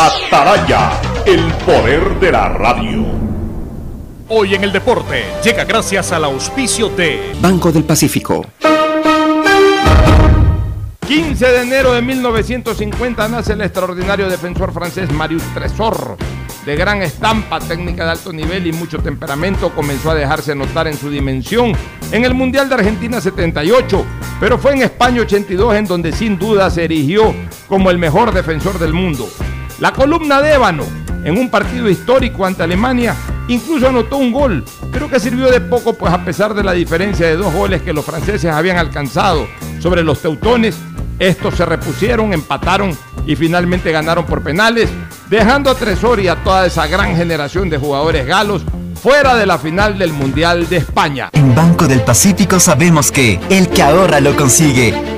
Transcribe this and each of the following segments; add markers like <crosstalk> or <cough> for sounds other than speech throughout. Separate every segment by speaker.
Speaker 1: Ataraya, el poder de la radio. Hoy en el deporte llega gracias al auspicio de
Speaker 2: Banco del Pacífico.
Speaker 3: 15 de enero de 1950 nace el extraordinario defensor francés Marius Tresor. De gran estampa, técnica de alto nivel y mucho temperamento, comenzó a dejarse notar en su dimensión en el Mundial de Argentina 78, pero fue en España 82 en donde sin duda se erigió como el mejor defensor del mundo. La columna de ébano en un partido histórico ante Alemania incluso anotó un gol, pero que sirvió de poco pues a pesar de la diferencia de dos goles que los franceses habían alcanzado sobre los teutones, estos se repusieron, empataron y finalmente ganaron por penales, dejando a Tresor y a toda esa gran generación de jugadores galos fuera de la final del Mundial de España.
Speaker 4: En Banco del Pacífico sabemos que el que ahorra lo consigue.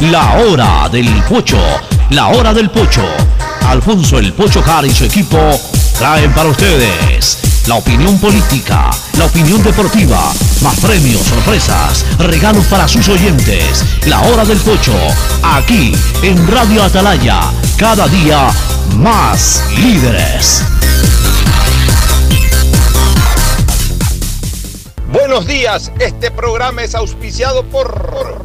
Speaker 5: La hora del pocho, la hora del pocho. Alfonso el Pocho Car y su equipo traen para ustedes la opinión política, la opinión deportiva, más premios, sorpresas, regalos para sus oyentes. La hora del pocho, aquí en Radio Atalaya, cada día más líderes.
Speaker 6: Buenos días, este programa es auspiciado por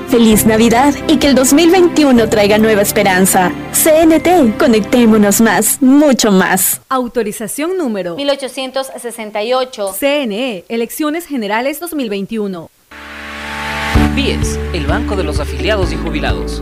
Speaker 7: Feliz Navidad y que el 2021 traiga nueva esperanza. CNT, conectémonos más, mucho más.
Speaker 8: Autorización número
Speaker 9: 1868.
Speaker 8: CNE, Elecciones Generales 2021.
Speaker 10: BIES, el Banco de los Afiliados y Jubilados.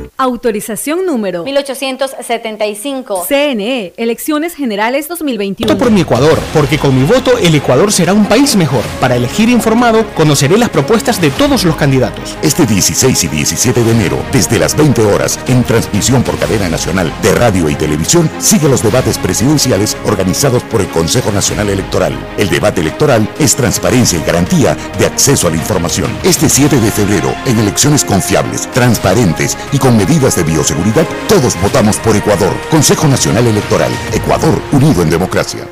Speaker 8: Autorización número
Speaker 9: 1875.
Speaker 8: CNE, Elecciones Generales 2021.
Speaker 2: Voto por mi Ecuador, porque con mi voto el Ecuador será un país mejor. Para elegir informado, conoceré las propuestas de todos los candidatos.
Speaker 11: Este 16 y 17 de enero, desde las 20 horas, en transmisión por cadena nacional de radio y televisión, sigue los debates presidenciales organizados por el Consejo Nacional Electoral. El debate electoral es transparencia y garantía de acceso a la información. Este 7 de febrero, en elecciones confiables, transparentes y con medidas de bioseguridad, todos votamos por Ecuador. Consejo Nacional Electoral. Ecuador, unido en democracia.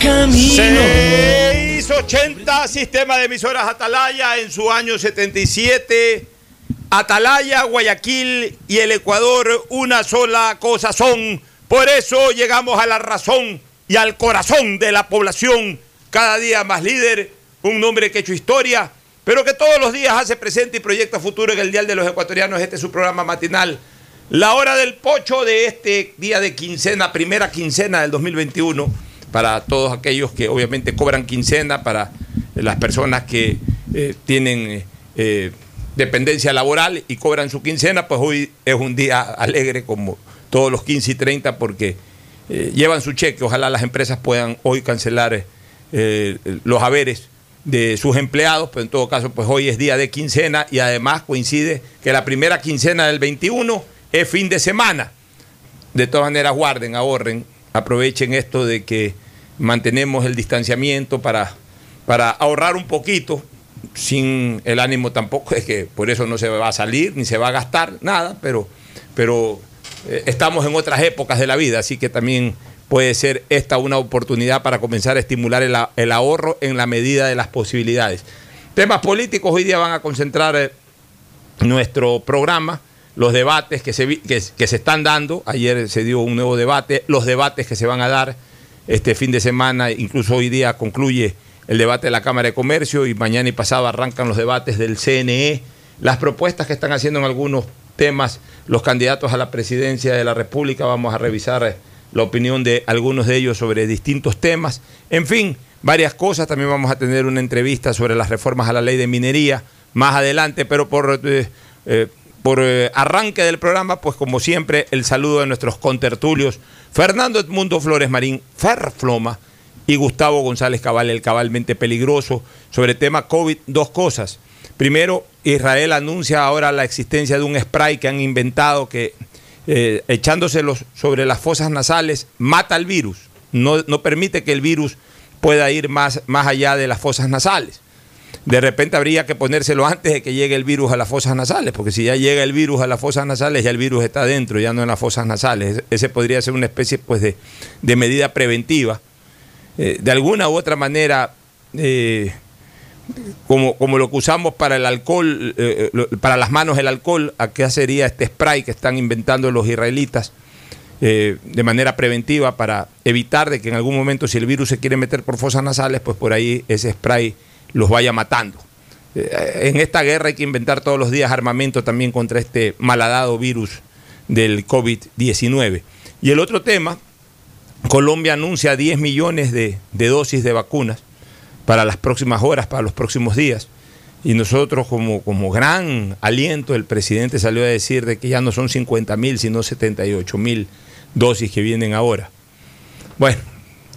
Speaker 6: Camino. 680
Speaker 3: Hola, sistema de emisoras Atalaya en su año 77. Atalaya, Guayaquil y el Ecuador una sola cosa son. Por eso llegamos a la razón y al corazón de la población. Cada día más líder, un nombre que ha hecho historia, pero que todos los días hace presente y proyecta futuro en el Dial de los Ecuatorianos. Este es su programa matinal. La hora del pocho de este día de quincena, primera quincena del 2021, para todos aquellos que obviamente cobran quincena, para las personas que eh, tienen eh, dependencia laboral y cobran su quincena, pues hoy es un día alegre como todos los 15 y 30 porque eh, llevan su cheque. Ojalá las empresas puedan hoy cancelar los haberes de sus empleados, pero en todo caso, pues hoy es día de quincena y además coincide que la primera quincena del 21 es fin de semana. De todas maneras, guarden, ahorren, aprovechen esto de que mantenemos el distanciamiento para, para ahorrar un poquito, sin el ánimo tampoco es que por eso no se va a salir ni se va a gastar nada, pero, pero eh, estamos en otras épocas de la vida, así que también puede ser esta una oportunidad para comenzar a estimular el, ahorro en la medida de las posibilidades. Temas políticos hoy día van a concentrar eh, nuestro programa los debates que se, que, se están dando, ayer se dio un nuevo debate, los debates que se van a dar este fin de semana, incluso hoy día concluye el debate de la Cámara de Comercio y mañana y pasado arrancan los debates del CNE, las propuestas que están haciendo en algunos temas los candidatos a la presidencia de la República, vamos a revisar la opinión de algunos de ellos sobre distintos temas, en fin, varias cosas, también vamos a tener una entrevista sobre las reformas a la ley de minería más adelante, pero por... Eh, eh, por eh, arranque del programa, pues como siempre, el saludo de nuestros contertulios, Fernando Edmundo Flores Marín, Ferfloma, y Gustavo González Cabal, el cabalmente peligroso, sobre tema COVID, dos cosas. Primero, Israel anuncia ahora la existencia de un spray que han inventado que eh, echándoselos sobre las fosas nasales mata al virus, no, no permite que el virus pueda ir más, más allá de las fosas nasales de repente habría que ponérselo antes de que llegue el virus a las fosas nasales, porque si ya llega el virus a las fosas nasales, ya el virus está dentro, ya no en las fosas nasales. Ese podría ser una especie pues, de, medida preventiva. Eh, de alguna u otra manera, eh, como, como, lo que usamos para el alcohol, eh, para las manos el alcohol, qué sería este spray que están inventando los israelitas de manera preventiva para evitar de que en algún momento si el virus se quiere meter por fosas nasales, pues por ahí ese spray los vaya matando. Eh, en esta guerra hay que inventar todos los días armamento también contra este malhadado virus del COVID-19. Y el otro tema, Colombia anuncia 10 millones de, dosis de vacunas para las próximas horas, para los próximos días. Y nosotros como, como gran aliento, el presidente salió a decir de que ya no son 50 mil, sino 78 mil dosis que vienen ahora. Bueno,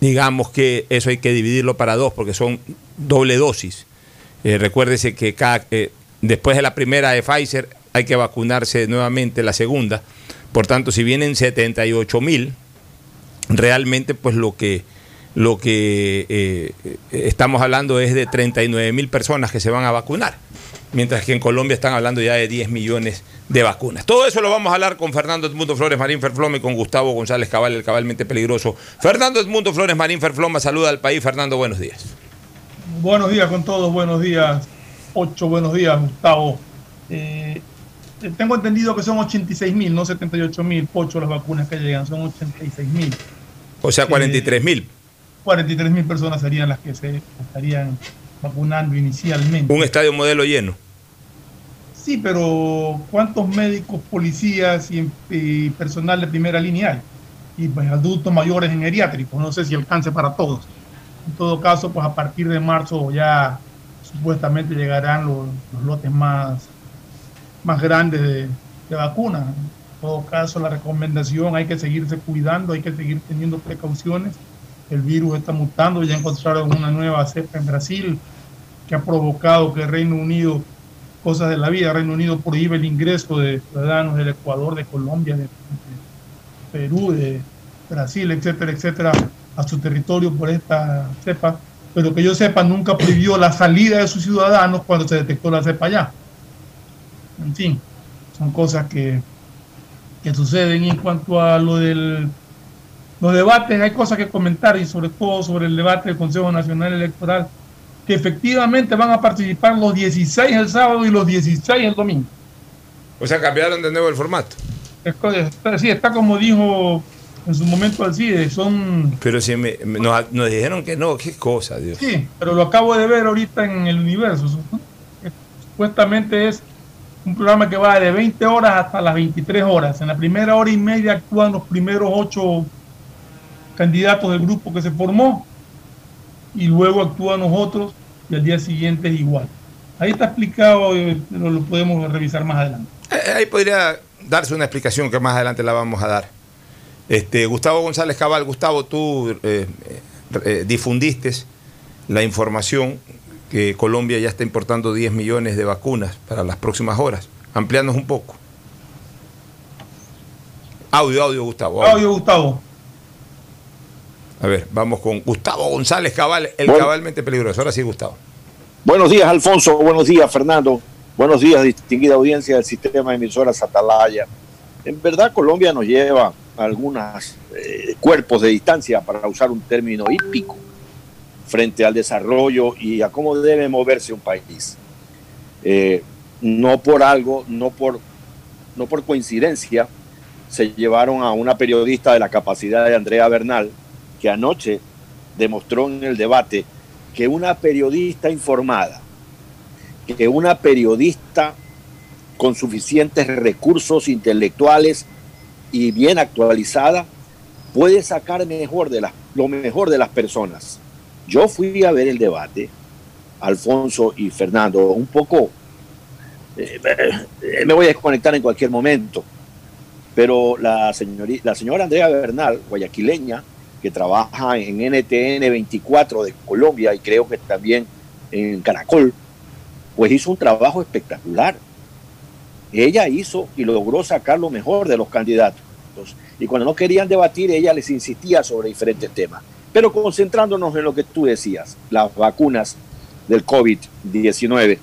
Speaker 3: digamos que eso hay que dividirlo para dos, porque son doble dosis. Eh, recuérdese que cada, eh, después de la primera de Pfizer hay que vacunarse nuevamente la segunda. Por tanto, si vienen 78 mil, realmente pues lo que, lo que eh, estamos hablando es de 39 mil personas que se van a vacunar mientras que en Colombia están hablando ya de 10 millones de vacunas. Todo eso lo vamos a hablar con Fernando Edmundo Flores Marín Ferfloma y con Gustavo González Cabal, el cabalmente peligroso. Fernando Edmundo Flores Marín Ferfloma, saluda al país. Fernando, buenos días.
Speaker 12: Buenos días con todos, buenos días. Ocho, buenos días, Gustavo. Eh, tengo entendido que son 86 mil, no 78 mil, ocho las vacunas que llegan, son 86 mil.
Speaker 3: O sea, 43 mil.
Speaker 12: 43 mil personas serían las que se estarían vacunando inicialmente.
Speaker 3: Un estadio modelo lleno.
Speaker 12: Sí, pero ¿cuántos médicos, policías y, personal de primera línea hay? Y pues adultos mayores en geriátricos, no sé si alcance para todos. En todo caso, pues a partir de marzo ya supuestamente llegarán los, lotes más, más grandes de, de vacunas. En todo caso, la recomendación hay que seguirse cuidando, hay que seguir teniendo precauciones. El virus está mutando, ya encontraron una nueva cepa en Brasil que ha provocado que Reino Unido cosas de la vida. Reino Unido prohíbe el ingreso de ciudadanos del Ecuador, de Colombia, de, Perú, de Brasil, etcétera, etcétera, a su territorio por esta cepa. Pero que yo sepa, nunca prohibió la salida de sus ciudadanos cuando se detectó la cepa allá. En fin, son cosas que, que suceden. Y en cuanto a lo del los debates, hay cosas que comentar y sobre todo sobre el debate del Consejo Nacional Electoral que efectivamente van a participar los 16 el sábado y los 16 el domingo.
Speaker 3: O sea, cambiaron de nuevo el formato.
Speaker 12: Está, sí, está como dijo en su momento Alcide, son...
Speaker 3: Pero si me, me- nos, nos dijeron que no, qué cosa, Dios.
Speaker 12: Sí, pero lo acabo de ver ahorita en el universo. Supuestamente es un programa que va de 20 horas hasta las 23 horas. En la primera hora y media actúan los primeros ocho candidatos del grupo que se formó y luego actúan los otros y al día siguiente es igual. Ahí está explicado, eh, lo, lo podemos revisar más adelante.
Speaker 3: Eh, Ahí podría darse una explicación que más adelante la vamos a dar. Este, Gustavo González Cabal, Gustavo, tú eh, eh, eh, difundiste la información que Colombia ya está importando 10 millones de vacunas para las próximas horas. Amplianos un poco. Audio, audio, Gustavo.
Speaker 12: Audio, Gustavo.
Speaker 3: A ver, vamos con Gustavo González Cabal, el
Speaker 13: Bueno.
Speaker 3: cabalmente peligroso. Ahora sí, Gustavo.
Speaker 13: Buenos días, Alfonso. Buenos días, Fernando. Buenos días, distinguida audiencia del sistema de emisoras Atalaya. En verdad, Colombia nos lleva algunos cuerpos de distancia, para usar un término hípico, frente al desarrollo y a cómo debe moverse un país. Eh, no por algo, no por, no por coincidencia, se llevaron a una periodista de la capacidad de Andrea Bernal, que anoche demostró en el debate que una periodista informada, que una periodista con suficientes recursos intelectuales y bien actualizada puede sacar mejor de las, lo mejor de las personas. Yo fui a ver el debate, Alfonso y Fernando, un poco, eh, eh, me voy a desconectar en cualquier momento, pero la, señori- la señora Andrea Bernal, guayaquileña, que trabaja en NTN 24 de Colombia y creo que también en Caracol, pues hizo un trabajo espectacular. Ella hizo y logró sacar lo mejor de los candidatos. Y cuando no querían debatir, ella les insistía sobre diferentes temas. Pero concentrándonos en lo que tú decías, las vacunas del COVID-19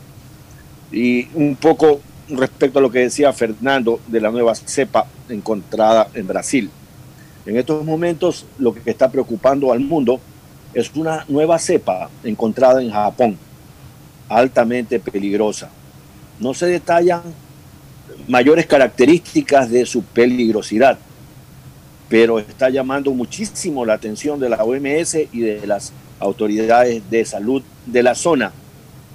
Speaker 13: y un poco respecto a lo que decía Fernando de la nueva cepa encontrada en Brasil. En estos momentos lo que está preocupando al mundo es una nueva cepa encontrada en Japón, altamente peligrosa. No se detallan mayores características de su peligrosidad, pero está llamando muchísimo la atención de la OMS y de las autoridades de salud de la zona.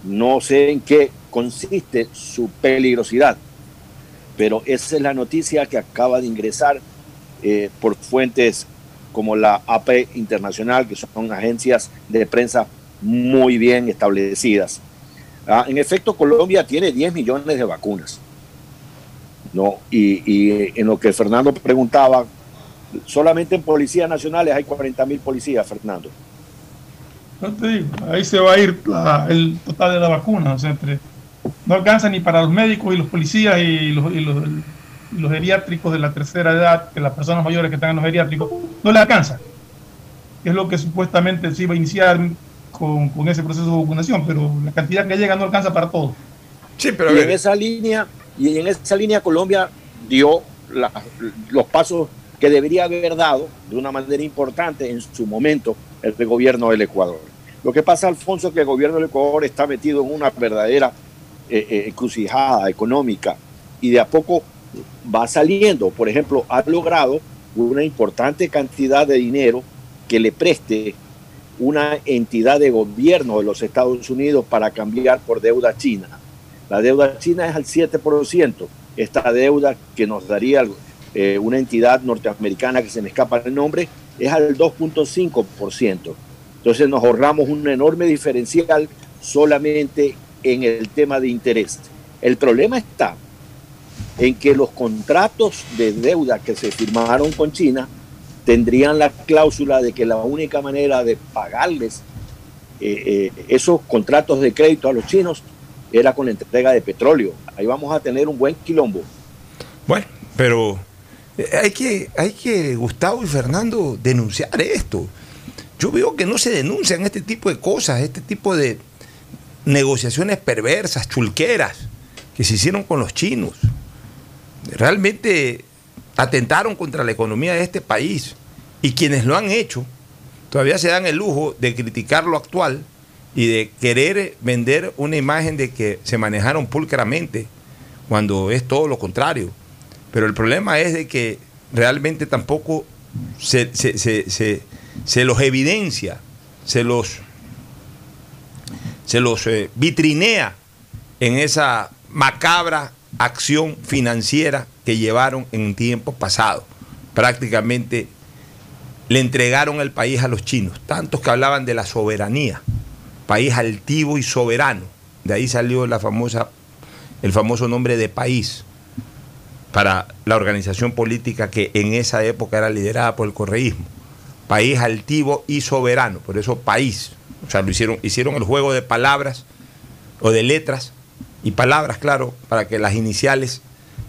Speaker 13: No sé en qué consiste su peligrosidad, pero esa es la noticia que acaba de ingresar eh, por fuentes como la AP Internacional, que son agencias de prensa muy bien establecidas. Ah, en efecto, Colombia tiene 10 millones de vacunas. ¿no? Y, en lo que Fernando preguntaba, solamente en policías nacionales hay 40 mil policías, Fernando.
Speaker 12: No te digo, ahí se va a ir el total de la vacuna. O no alcanza ni para los médicos y los policías y los, y los- los geriátricos de la tercera edad, que las personas mayores que están en los geriátricos, no le alcanza. Es lo que supuestamente se iba a iniciar con, con ese proceso de vacunación, pero la cantidad que llega no alcanza para todo.
Speaker 3: Sí,
Speaker 13: y en esa línea, y en esa línea Colombia dio la- los pasos que debería haber dado de una manera importante en su momento el gobierno del Ecuador. Lo que pasa, Alfonso, es que el gobierno del Ecuador está metido en una verdadera eh, eh, encrucijada económica y de a poco va saliendo. Por ejemplo, ha logrado una importante cantidad de dinero que le preste una entidad de gobierno de los Estados Unidos para cambiar por deuda china. La deuda china es al 7%. Esta deuda que nos daría eh, una entidad norteamericana que se me escapa el nombre es al 2.5%. Entonces nos ahorramos un enorme diferencial solamente en el tema de interés. El problema está en que los contratos de deuda que se firmaron con China tendrían la cláusula de que la única manera de pagarles eh, eh, esos contratos de crédito a los chinos era con la entrega de petróleo. Ahí vamos a tener un buen quilombo.
Speaker 3: Bueno, pero eh, hay que, hay que, Gustavo y Fernando, denunciar esto. Yo veo que no se denuncian este tipo de cosas, este tipo de negociaciones perversas, chulqueras, que se hicieron con los chinos. Realmente atentaron contra la economía de este país. Y quienes lo han hecho todavía se dan el lujo de criticar lo actual y de querer vender una imagen de que se manejaron pulcramente, cuando es todo lo contrario. Pero el problema es de que realmente tampoco se, se- se- se- los evidencia, se los, se los eh, vitrinea en esa macabra acción financiera que llevaron en tiempos pasados. Prácticamente le entregaron el país a los chinos, tantos que hablaban de la soberanía, país altivo y soberano. De ahí salió la famosa, el famoso nombre de país para la organización política que en esa época era liderada por el correísmo. País altivo y soberano, por eso país. O sea, lo hicieron, hicieron el juego de palabras o de letras y palabras, claro, para que las iniciales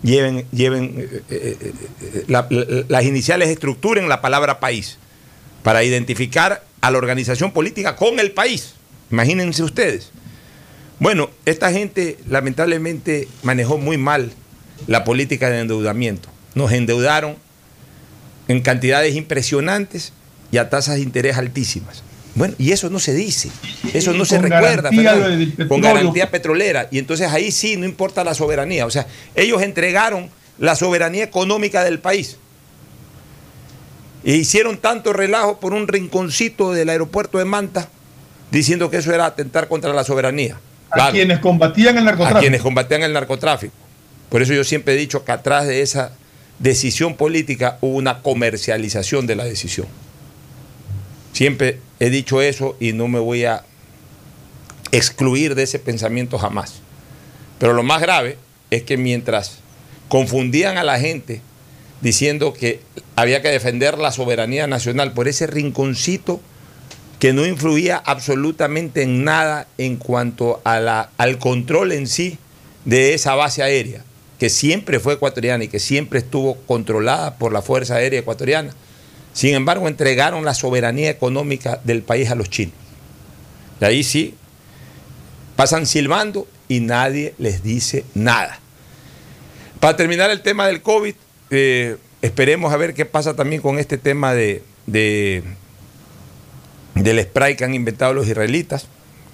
Speaker 3: lleven, lleven eh, eh, eh, la- la- las iniciales estructuren la palabra país, para identificar a la organización política con el país. Imagínense ustedes. Bueno, esta gente lamentablemente manejó muy mal la política de endeudamiento. Nos endeudaron en cantidades impresionantes y a tasas de interés altísimas. Bueno, y eso no se dice, eso no se recuerda, Fernando, con garantía petrolera. Y entonces ahí sí no importa la soberanía. O sea, ellos entregaron la soberanía económica del país. E hicieron tanto relajo por un rinconcito del aeropuerto de Manta, diciendo que eso era atentar contra la soberanía.
Speaker 12: A quienes combatían el
Speaker 3: a
Speaker 12: narcotráfico.
Speaker 3: quienes combatían el narcotráfico. Por eso yo siempre he dicho que atrás de esa decisión política hubo una comercialización de la decisión. Siempre he dicho eso y no me voy a excluir de ese pensamiento jamás. Pero lo más grave es que mientras confundían a la gente diciendo que había que defender la soberanía nacional por ese rinconcito que no influía absolutamente en nada en cuanto a la- al control en sí de esa base aérea, que siempre fue ecuatoriana y que siempre estuvo controlada por la Fuerza Aérea Ecuatoriana. Sin embargo, entregaron la soberanía económica del país a los chinos. Y ahí sí, pasan silbando y nadie les dice nada. Para terminar el tema del COVID, eh, esperemos a ver qué pasa también con este tema de, de- del spray que han inventado los israelitas,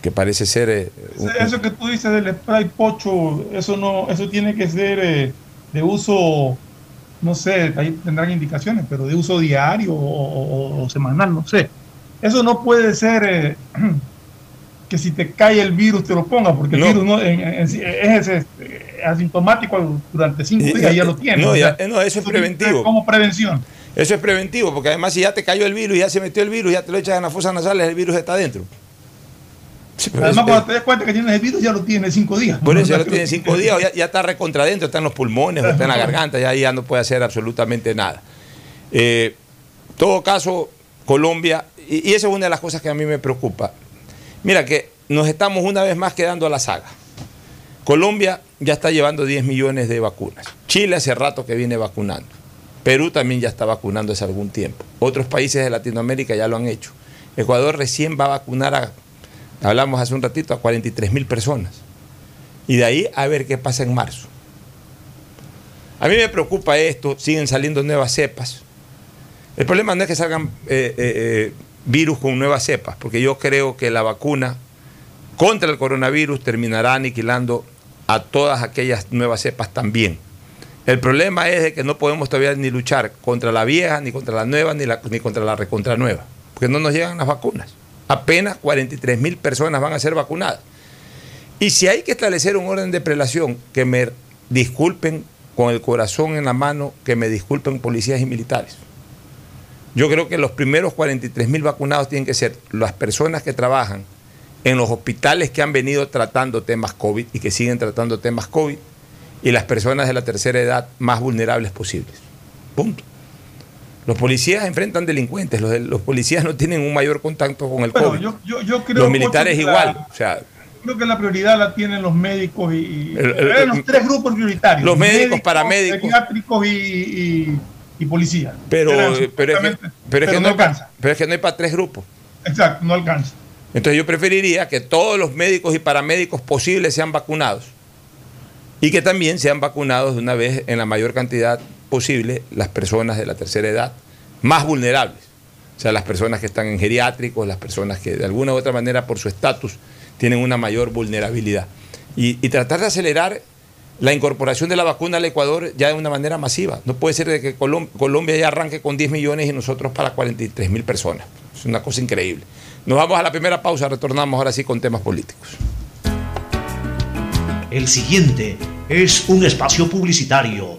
Speaker 3: que parece ser... eh,
Speaker 12: Eso que tú dices del spray pocho, eso no, eso tiene que ser eh, de uso, no sé, ahí tendrán indicaciones, pero de uso diario o, o- o semanal, no sé. Eso no puede ser eh, <clears throat> que si te cae el virus te lo ponga, porque
Speaker 3: No.
Speaker 12: el virus no, en- en es, es, asintomático durante cinco
Speaker 3: Eh,
Speaker 12: días, ya
Speaker 3: eh,
Speaker 12: lo tiene.
Speaker 3: no, ya- no, eso es preventivo.
Speaker 12: Como prevención.
Speaker 3: Eso es preventivo, porque además si ya te cayó el virus, ya se metió el virus, ya te lo echas en las fosas nasales, el virus está adentro. Sí,
Speaker 12: Además,
Speaker 3: es-
Speaker 12: cuando te das cuenta que tienes el virus, ya lo tienes cinco días.
Speaker 3: Por eso ya lo
Speaker 12: sea, <laughs>
Speaker 3: tiene cinco días, ya, ya está recontra adentro, está en los pulmones, está en la garganta, ya, ya no puede hacer absolutamente nada. Eh, todo caso, Colombia, y, y esa es una de las cosas que a mí me preocupa. Mira que nos estamos una vez más quedando a la saga. Colombia ya está llevando 10 millones de vacunas. Chile hace rato que viene vacunando. Perú también ya está vacunando hace algún tiempo. Otros países de Latinoamérica ya lo han hecho. Ecuador recién va a vacunar a, hablamos hace un ratito, a 43 mil personas. Y de ahí a ver qué pasa en marzo. A mí me preocupa esto, siguen saliendo nuevas cepas. El problema no es que salgan eh, eh, eh, virus con nuevas cepas, porque yo creo que la vacuna contra el coronavirus terminará aniquilando a todas aquellas nuevas cepas también. El problema es de que no podemos todavía ni luchar contra la vieja, ni contra la nueva, ni, ni contra la recontra nueva, porque no nos llegan las vacunas. Apenas 43 mil personas van a ser vacunadas. Y si hay que establecer un orden de prelación, que me disculpen con el corazón en la mano, que me disculpen policías y militares. Yo creo que los primeros 43 mil vacunados tienen que ser las personas que trabajan en los hospitales que han venido tratando temas COVID y que siguen tratando temas COVID y las personas de la tercera edad más vulnerables posibles. Punto. Los policías enfrentan delincuentes, los, policías no tienen un mayor contacto con el
Speaker 12: Bueno,
Speaker 3: COVID.
Speaker 12: yo, yo, yo creo
Speaker 3: los militares igual.
Speaker 12: la-
Speaker 3: O sea,
Speaker 12: creo que la prioridad la tienen los médicos y,
Speaker 3: El- el-
Speaker 12: los tres grupos prioritarios.
Speaker 3: los médicos, paramédicos.
Speaker 12: Pediátricos y, y, y policía.
Speaker 3: pero,
Speaker 12: Eran
Speaker 3: pero, es que, pero es que no,
Speaker 12: no alcanza.
Speaker 3: pero es que no hay para tres grupos.
Speaker 12: Exacto, no alcanza.
Speaker 3: Entonces yo preferiría que todos los médicos y paramédicos posibles sean vacunados y que también sean vacunados de una vez en la mayor cantidad posible las personas de la tercera edad más vulnerables. O sea, las personas que están en geriátricos, las personas que de alguna u otra manera por su estatus tienen una mayor vulnerabilidad. Y, tratar de acelerar la incorporación de la vacuna al Ecuador ya de una manera masiva. No puede ser de que Colom- Colombia ya arranque con 10 millones y nosotros para 43 mil personas. Es una cosa increíble. Nos vamos a la primera pausa, retornamos ahora sí con temas políticos.
Speaker 5: El siguiente es un espacio publicitario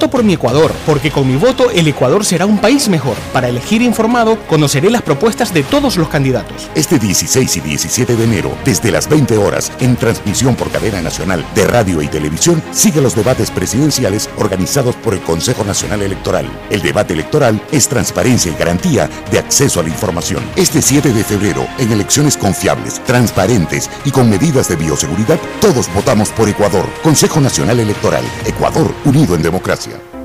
Speaker 14: Voto por mi Ecuador, porque con mi voto el Ecuador será un país mejor. Para elegir informado, conoceré las propuestas de todos los candidatos.
Speaker 11: Este 16 y 17 de enero, desde las 20 horas, en transmisión por cadena nacional de radio y televisión, sigue los debates presidenciales organizados por el Consejo Nacional Electoral. El debate electoral es transparencia y garantía de acceso a la información. Este 7 de febrero, en elecciones confiables, transparentes y con medidas de bioseguridad, todos votamos por Ecuador. Consejo Nacional Electoral. Ecuador, unido en democracia.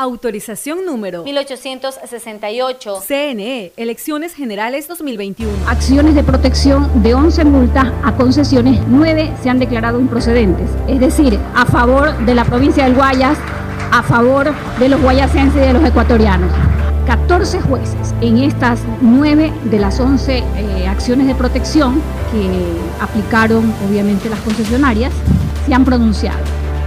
Speaker 8: Autorización número
Speaker 9: 1868.
Speaker 8: CNE, Elecciones Generales 2021.
Speaker 15: Acciones de protección de 11 multas a concesiones, 9 se han declarado improcedentes. Es decir, a favor de la provincia del Guayas, a favor de los guayasenses y de los ecuatorianos. 14 jueces en estas 9 de las 11 eh, acciones de protección que aplicaron obviamente las concesionarias se han pronunciado.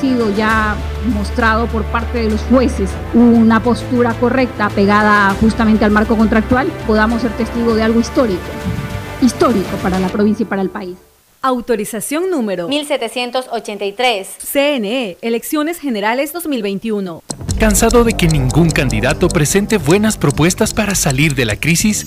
Speaker 15: sido ya mostrado por parte de los jueces una postura correcta pegada justamente al marco contractual, podamos ser testigos de algo histórico, histórico para la provincia y para el país.
Speaker 8: Autorización número
Speaker 9: 1783.
Speaker 8: CNE, Elecciones Generales 2021.
Speaker 14: ¿Cansado de que ningún candidato presente buenas propuestas para salir de la crisis?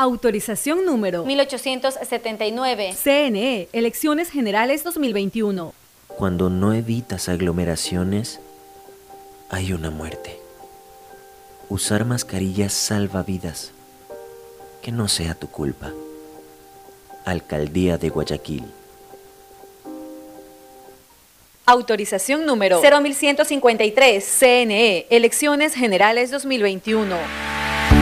Speaker 8: Autorización número
Speaker 9: 1879.
Speaker 8: CNE, Elecciones Generales 2021.
Speaker 16: Cuando no evitas aglomeraciones, hay una muerte. Usar mascarillas salva vidas. Que no sea tu culpa. Alcaldía de Guayaquil.
Speaker 8: Autorización número
Speaker 9: 0153.
Speaker 8: CNE, Elecciones Generales 2021.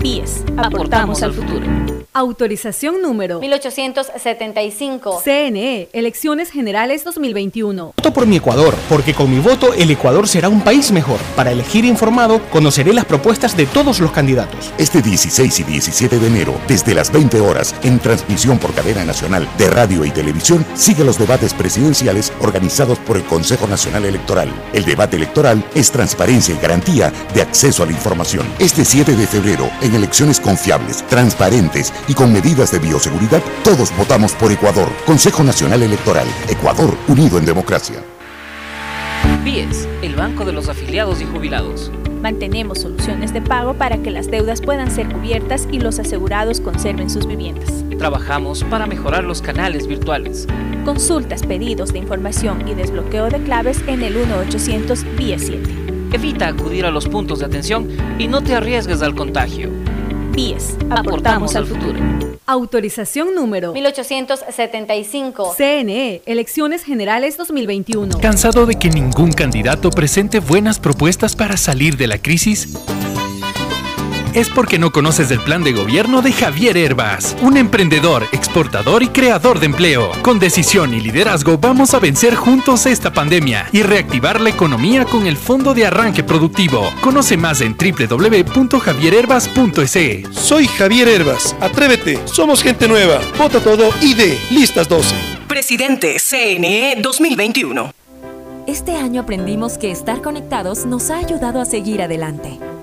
Speaker 17: BIES, aportamos al futuro.
Speaker 8: Autorización número
Speaker 9: 1875.
Speaker 8: CNE, Elecciones Generales 2021.
Speaker 14: Voto por mi Ecuador, porque con mi voto el Ecuador será un país mejor. Para elegir informado, conoceré las propuestas de todos los candidatos.
Speaker 11: Este 16 y 17 de enero, desde las 20 horas, en transmisión por cadena nacional de radio y televisión, sigue los debates presidenciales organizados por el Consejo Nacional Electoral. El debate electoral es transparencia y garantía de acceso a la información. Este 7 de febrero, en
Speaker 18: En elecciones confiables, transparentes y con medidas de bioseguridad, todos votamos por Ecuador. Consejo Nacional Electoral. Ecuador, unido en democracia.
Speaker 10: BIES, el banco de los afiliados y jubilados.
Speaker 17: Mantenemos soluciones de pago para que las deudas puedan ser cubiertas y los asegurados conserven sus viviendas.
Speaker 10: Trabajamos para mejorar los canales virtuales.
Speaker 17: Consultas, pedidos de información y desbloqueo de claves en el 1800 BIES 7.
Speaker 10: Evita acudir a los puntos de atención y no te arriesgues al contagio.
Speaker 17: BIES, aportamos al futuro.
Speaker 8: Autorización número
Speaker 9: 1875.
Speaker 8: CNE, Elecciones Generales 2021.
Speaker 14: ¿Cansado de que ningún candidato presente buenas propuestas para salir de la crisis? Es porque no conoces el plan de gobierno de Javier Herbas, un emprendedor, exportador y creador de empleo. Con decisión y liderazgo vamos a vencer juntos esta pandemia y reactivar la economía con el Fondo de Arranque Productivo. Conoce más en www.javierherbas.es.
Speaker 19: Soy Javier Herbas. Atrévete. Somos gente nueva. Vota todo y de listas 12.
Speaker 20: Presidente CNE 2021.
Speaker 21: Este año aprendimos que estar conectados nos ha ayudado a seguir adelante.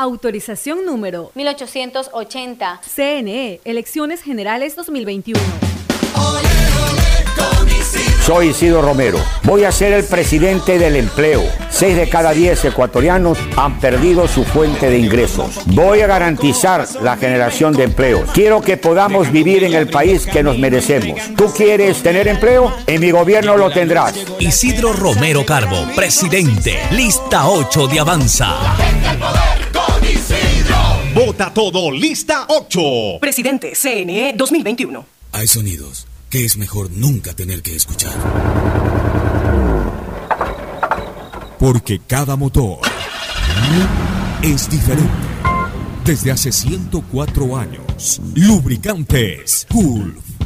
Speaker 8: Autorización número
Speaker 9: 1880.
Speaker 8: CNE, Elecciones Generales 2021.
Speaker 22: Soy Isidro Romero. Voy a ser el presidente del empleo. Seis de cada diez ecuatorianos han perdido su fuente de ingresos. Voy a garantizar la generación de empleo. Quiero que podamos vivir en el país que nos merecemos. ¿Tú quieres tener empleo? En mi gobierno lo tendrás.
Speaker 5: Isidro Romero Carbo, presidente. Lista 8 de Avanza.
Speaker 20: Vota todo, lista 8. Presidente CNE 2021.
Speaker 23: Hay sonidos que es mejor nunca tener que escuchar. Porque cada motor es diferente. Desde hace 104 años, lubricantes Gulf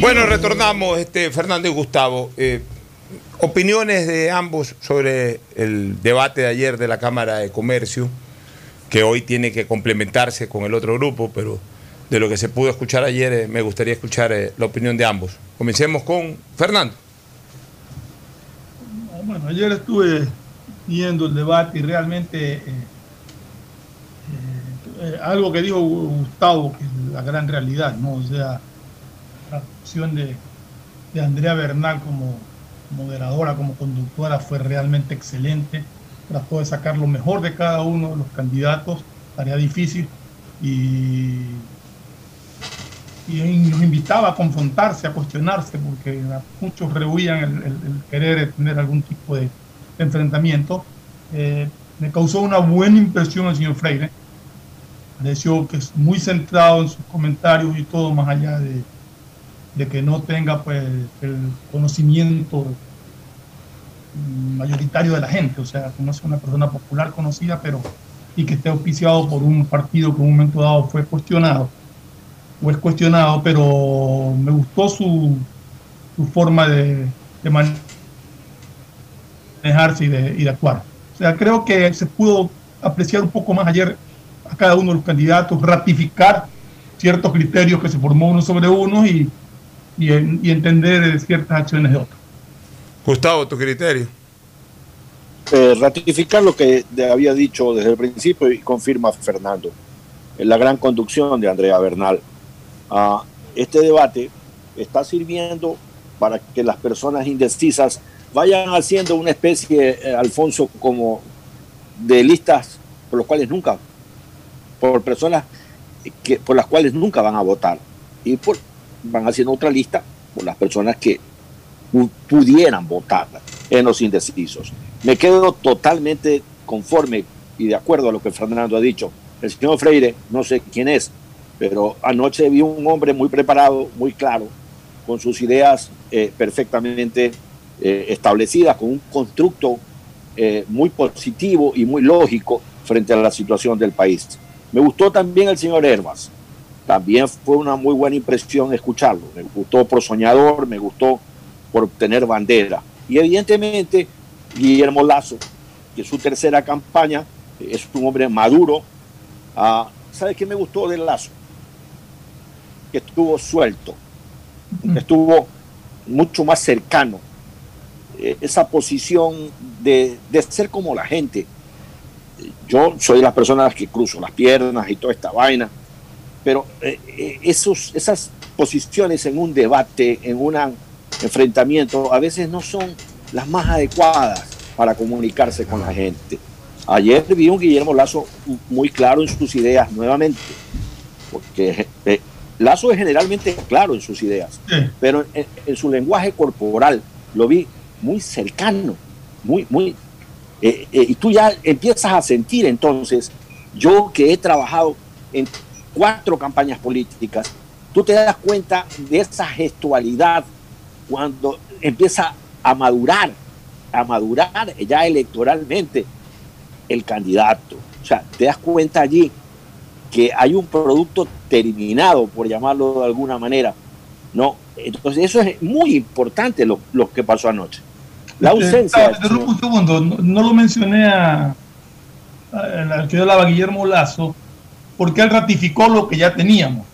Speaker 3: Bueno, retornamos, este, Fernando y Gustavo. Eh, opiniones de ambos sobre el debate de ayer de la Cámara de Comercio, que hoy tiene que complementarse con el otro grupo, pero de lo que se pudo escuchar ayer eh, me gustaría escuchar eh, la opinión de ambos. Comencemos con Fernando.
Speaker 12: Bueno, ayer estuve viendo el debate y realmente eh, eh, algo que dijo Gustavo, que es la gran realidad, ¿no? O sea, la actuación de, de Andrea Bernal como moderadora, como conductora fue realmente excelente. Trató de sacar lo mejor de cada uno de los candidatos, tarea difícil, y, y nos invitaba a confrontarse, a cuestionarse, porque muchos rehuían el, el- el querer tener algún tipo de enfrentamiento. Eh, me causó una buena impresión el señor Freire. Pareció que es muy centrado en sus comentarios y todo, más allá de, de que no tenga pues el conocimiento mayoritario de la gente, o sea, que una persona popular conocida, pero y que esté auspiciado por un partido que en un momento dado fue cuestionado o es cuestionado, pero me gustó su, su forma de, manejarse y de, y de actuar. O sea, creo que se pudo apreciar un poco más ayer cada uno de los candidatos, ratificar ciertos criterios que se formó uno sobre uno y, y, y entender ciertas acciones de otros.
Speaker 3: Gustavo, tu criterio.
Speaker 13: Eh, ratificar lo que había dicho desde el principio y confirma Fernando, en la gran conducción de Andrea Bernal. Ah, este debate está sirviendo para que las personas indecisas vayan haciendo una especie, eh, Alfonso, como de listas por los cuales nunca, por personas que, por las cuales nunca van a votar. Y por, van haciendo otra lista por las personas que pudieran votar en los indecisos. Me quedo totalmente conforme y de acuerdo a lo que Fernando ha dicho. El señor Freire, no sé quién es, pero anoche vi un hombre muy preparado, muy claro, con sus ideas eh, perfectamente eh, establecidas, con un constructo eh, muy positivo y muy lógico frente a la situación del país. Me gustó también el señor Herbas. También fue una muy buena impresión escucharlo. Me gustó por soñador, me gustó por tener bandera. Y evidentemente Guillermo Lazo, que su tercera campaña, es un hombre maduro. Ah, ¿Sabe qué me gustó del Lazo? Que estuvo suelto, estuvo mucho más cercano. Eh, esa posición de, de, ser como la gente. Yo soy de las personas que cruzo las piernas y toda esta vaina, pero eh, eh, esos, esas posiciones en un debate, en un enfrentamiento, a veces no son las más adecuadas para comunicarse con la gente. Ayer vi un Guillermo Lazo muy claro en sus ideas nuevamente, porque eh, Lazo es generalmente claro en sus ideas, pero en, en, su lenguaje corporal lo vi muy cercano, muy, muy... Eh, eh, y tú ya empiezas a sentir entonces, yo que he trabajado en cuatro campañas políticas, tú te das cuenta de esa gestualidad cuando empieza a madurar, a madurar ya electoralmente el candidato. O sea, te das cuenta allí que hay un producto terminado, por llamarlo de alguna manera. ¿no? Entonces, eso es muy importante lo, lo que pasó anoche. La ausencia.
Speaker 12: Te un segundo, no, no, lo mencioné a, al que hablaba Guillermo Lazo, porque él ratificó lo que ya teníamos.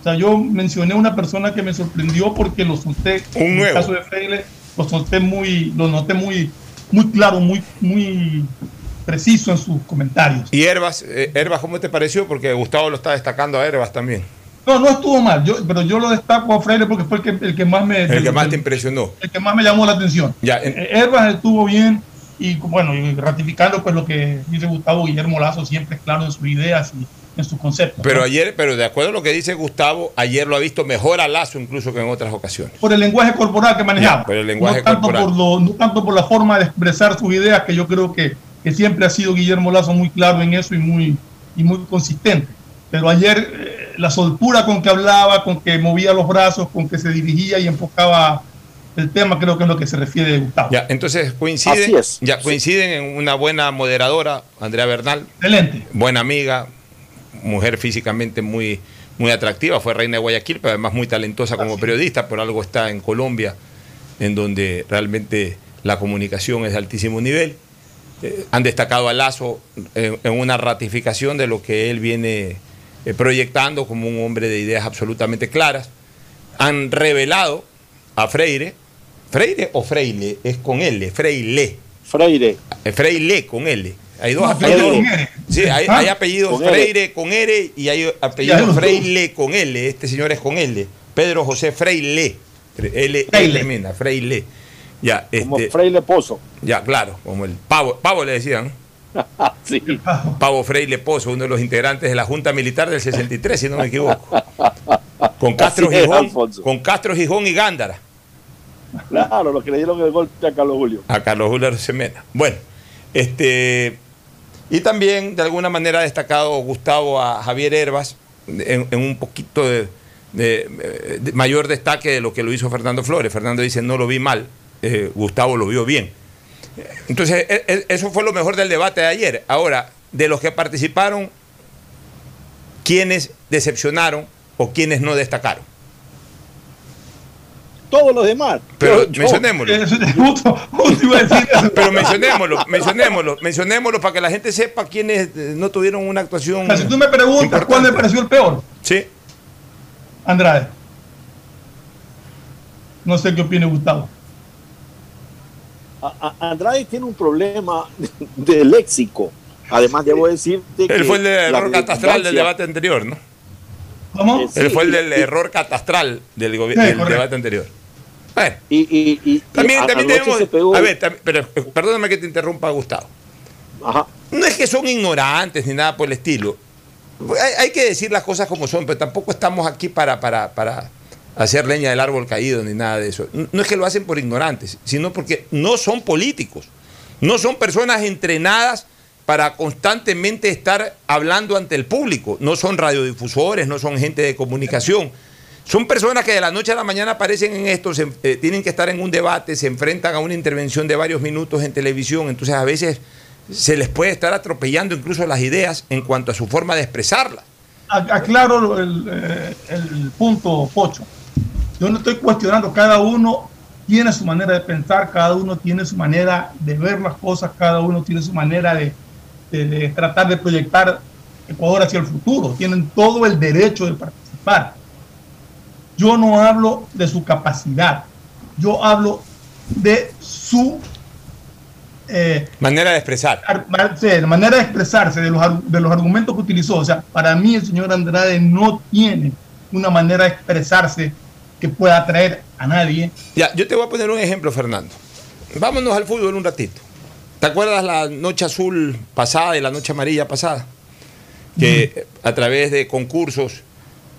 Speaker 12: O sea, yo mencioné una persona que me sorprendió porque lo solté,
Speaker 3: un
Speaker 12: en
Speaker 3: nuevo.
Speaker 12: el caso de Freire, lo solté muy, lo noté muy, muy claro, muy, muy preciso en sus comentarios.
Speaker 3: ¿Y Herbas, eh, Herbas, cómo te pareció? Porque Gustavo lo está destacando a Herbas también.
Speaker 12: No, no estuvo mal, yo, pero yo lo destaco a Freire porque fue el que, el que más me...
Speaker 3: El que más te impresionó.
Speaker 12: El que más me llamó la atención.
Speaker 3: Ya, en-
Speaker 12: Eh, Herbas estuvo bien y bueno, y ratificando pues lo que dice Gustavo Guillermo Lazo, siempre es claro en sus ideas y en sus conceptos.
Speaker 3: Pero
Speaker 12: ¿no?
Speaker 3: ayer, pero de acuerdo a lo que dice Gustavo, ayer lo ha visto mejor a Lazo incluso que en otras ocasiones.
Speaker 12: por el lenguaje corporal que manejaba.
Speaker 3: Ya, por el lenguaje
Speaker 12: no, tanto
Speaker 3: corporal.
Speaker 12: Por lo, no tanto por la forma de expresar sus ideas, que yo creo que, que siempre ha sido Guillermo Lazo muy claro en eso y muy, y muy consistente. Pero ayer eh, la soltura con que hablaba, con que movía los brazos, con que se dirigía y enfocaba el tema, creo que es lo que se refiere Gustavo.
Speaker 3: Ya, entonces coinciden,
Speaker 12: Así es.
Speaker 3: ya coinciden en una buena moderadora, Andrea Bernal,
Speaker 12: Excelente.
Speaker 3: buena amiga, mujer físicamente muy, muy atractiva, fue reina de Guayaquil, pero además muy talentosa como periodista, por algo está en Colombia, en donde realmente la comunicación es de altísimo nivel. Eh, han destacado a Lazo en, en una ratificación de lo que él viene eh, proyectando como un hombre de ideas absolutamente claras. Han revelado a Freire, Freire o Freile, es con L, Freile.
Speaker 13: Freire.
Speaker 3: Eh, Freile con L. Hay dos
Speaker 13: No,
Speaker 3: apellidos.
Speaker 13: R.
Speaker 3: Sí, hay,
Speaker 13: Ah,
Speaker 3: hay apellidos
Speaker 13: con.
Speaker 3: Freire con R y hay
Speaker 13: Ya,
Speaker 3: apellidos. Freile con L. Este señor es con L. Pedro José Freile. L,
Speaker 13: Freile.
Speaker 3: termina, Freile. Ya,
Speaker 13: Como
Speaker 3: este,
Speaker 13: Freile Pozo.
Speaker 3: ya, claro, como el pavo, pavo le decían. <laughs>
Speaker 13: sí.
Speaker 3: Pavo Freile Pozo, uno de los integrantes de la Junta Militar del 63, si no me equivoco. Con Castro
Speaker 13: es,
Speaker 3: Gijón,
Speaker 13: Alfonso.
Speaker 3: con Castro Gijón y Gándara.
Speaker 13: Claro, los que le dieron el golpe a Carlos Julio.
Speaker 3: a Carlos Julio Semena. Bueno, este y también de alguna manera ha destacado Gustavo a Javier Herbas en, un poquito de mayor destaque de lo que lo hizo Fernando Flores. Fernando dice no lo vi mal, eh, Gustavo lo vio bien. Entonces, e- e- eso fue lo mejor del debate de ayer. Ahora, de los que participaron, ¿quiénes decepcionaron o quiénes no destacaron?
Speaker 13: Todos los demás.
Speaker 3: Pero
Speaker 13: Yo-
Speaker 3: mencionémoslo.
Speaker 12: Justo, justo iba a decir eso.
Speaker 3: Pero mencionémoslo, mencionémoslo, mencionémoslo para que la gente sepa quiénes eh, no tuvieron una actuación.
Speaker 12: O sea, si tú me preguntas cuál me pareció el peor,
Speaker 3: Sí.
Speaker 12: Andrade. No sé qué opina Gustavo.
Speaker 13: A- a- Andrade tiene un problema <laughs> de léxico. Además, debo decirte que.
Speaker 3: Él fue el del
Speaker 13: la
Speaker 3: error catastral del debate anterior, ¿no?
Speaker 12: ¿Cómo?
Speaker 3: Él fue el del
Speaker 13: y-
Speaker 3: error catastral del,
Speaker 12: Sí,
Speaker 3: del debate anterior. Bueno,
Speaker 13: Y, y, y-
Speaker 3: también, también tenemos.
Speaker 13: pegó-
Speaker 3: A ver, tam- pero eh, perdóname que te interrumpa, Gustavo.
Speaker 13: Ajá.
Speaker 3: No es que son ignorantes ni nada por el estilo. Hay, hay que decir las cosas como son, pero tampoco estamos aquí para, para, para hacer leña del árbol caído ni nada de eso. No es que lo hacen por ignorantes, sino porque no son políticos. No son personas entrenadas para constantemente estar hablando ante el público. No son radiodifusores, no son gente de comunicación. Son personas que de la noche a la mañana aparecen en esto, se- eh, tienen que estar en un debate, se enfrentan a una intervención de varios minutos en televisión, entonces a veces se les puede estar atropellando incluso las ideas en cuanto a su forma de expresarlas.
Speaker 12: Aclaro el, eh, el punto, Pocho. Yo no estoy cuestionando, cada uno tiene su manera de pensar, cada uno tiene su manera de ver las cosas, cada uno tiene su manera de- de tratar de proyectar Ecuador hacia el futuro. Tienen todo el derecho de participar. Yo no hablo de su capacidad, yo hablo de su eh,
Speaker 3: Manera de expresar.
Speaker 12: la manera de expresarse, de los, de los argumentos que utilizó. O sea, para mí el señor Andrade no tiene una manera de expresarse que pueda atraer a nadie.
Speaker 3: Ya, yo te voy a poner un ejemplo, Fernando. Vámonos al fútbol un ratito. ¿Te acuerdas la noche azul pasada y la noche amarilla pasada? Que a través de concursos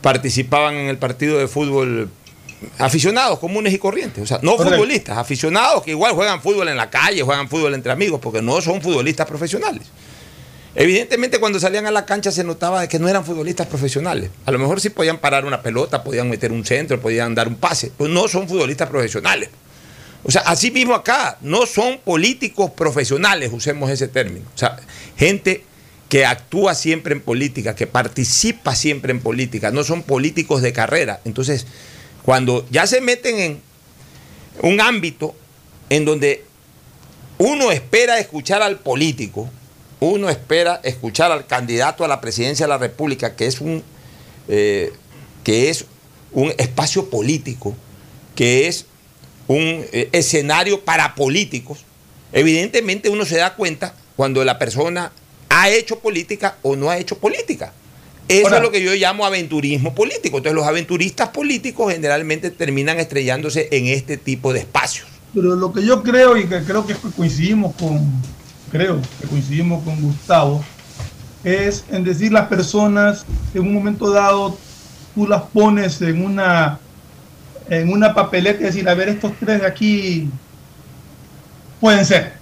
Speaker 3: participaban en el partido de fútbol aficionados comunes y corrientes, o sea, no
Speaker 12: Correcto.
Speaker 3: futbolistas, aficionados que igual juegan fútbol en la calle, juegan fútbol entre amigos, porque no son futbolistas profesionales. Evidentemente cuando salían a la cancha se notaba que no eran futbolistas profesionales. A lo mejor sí podían parar una pelota, podían meter un centro, podían dar un pase, pero no son futbolistas profesionales. O sea, así mismo acá, no son políticos profesionales, usemos ese término. O sea, gente que actúa siempre en política, que participa siempre en política, no son políticos de carrera. Entonces, cuando ya se meten en un ámbito en donde uno espera escuchar al político, uno espera escuchar al candidato a la presidencia de la República, que es un, eh, que es un espacio político, que es un eh, escenario para políticos, evidentemente uno se da cuenta cuando la persona ha hecho política o no ha hecho política. Eso
Speaker 12: Ahora-
Speaker 3: es lo que yo llamo aventurismo político. Entonces los aventuristas políticos generalmente terminan estrellándose en este tipo de espacios.
Speaker 12: Pero lo que yo creo y que creo que coincidimos con, creo que coincidimos con Gustavo, es en decir las personas en un momento dado tú las pones en una en una papeleta y decir, a ver, estos tres de aquí pueden ser.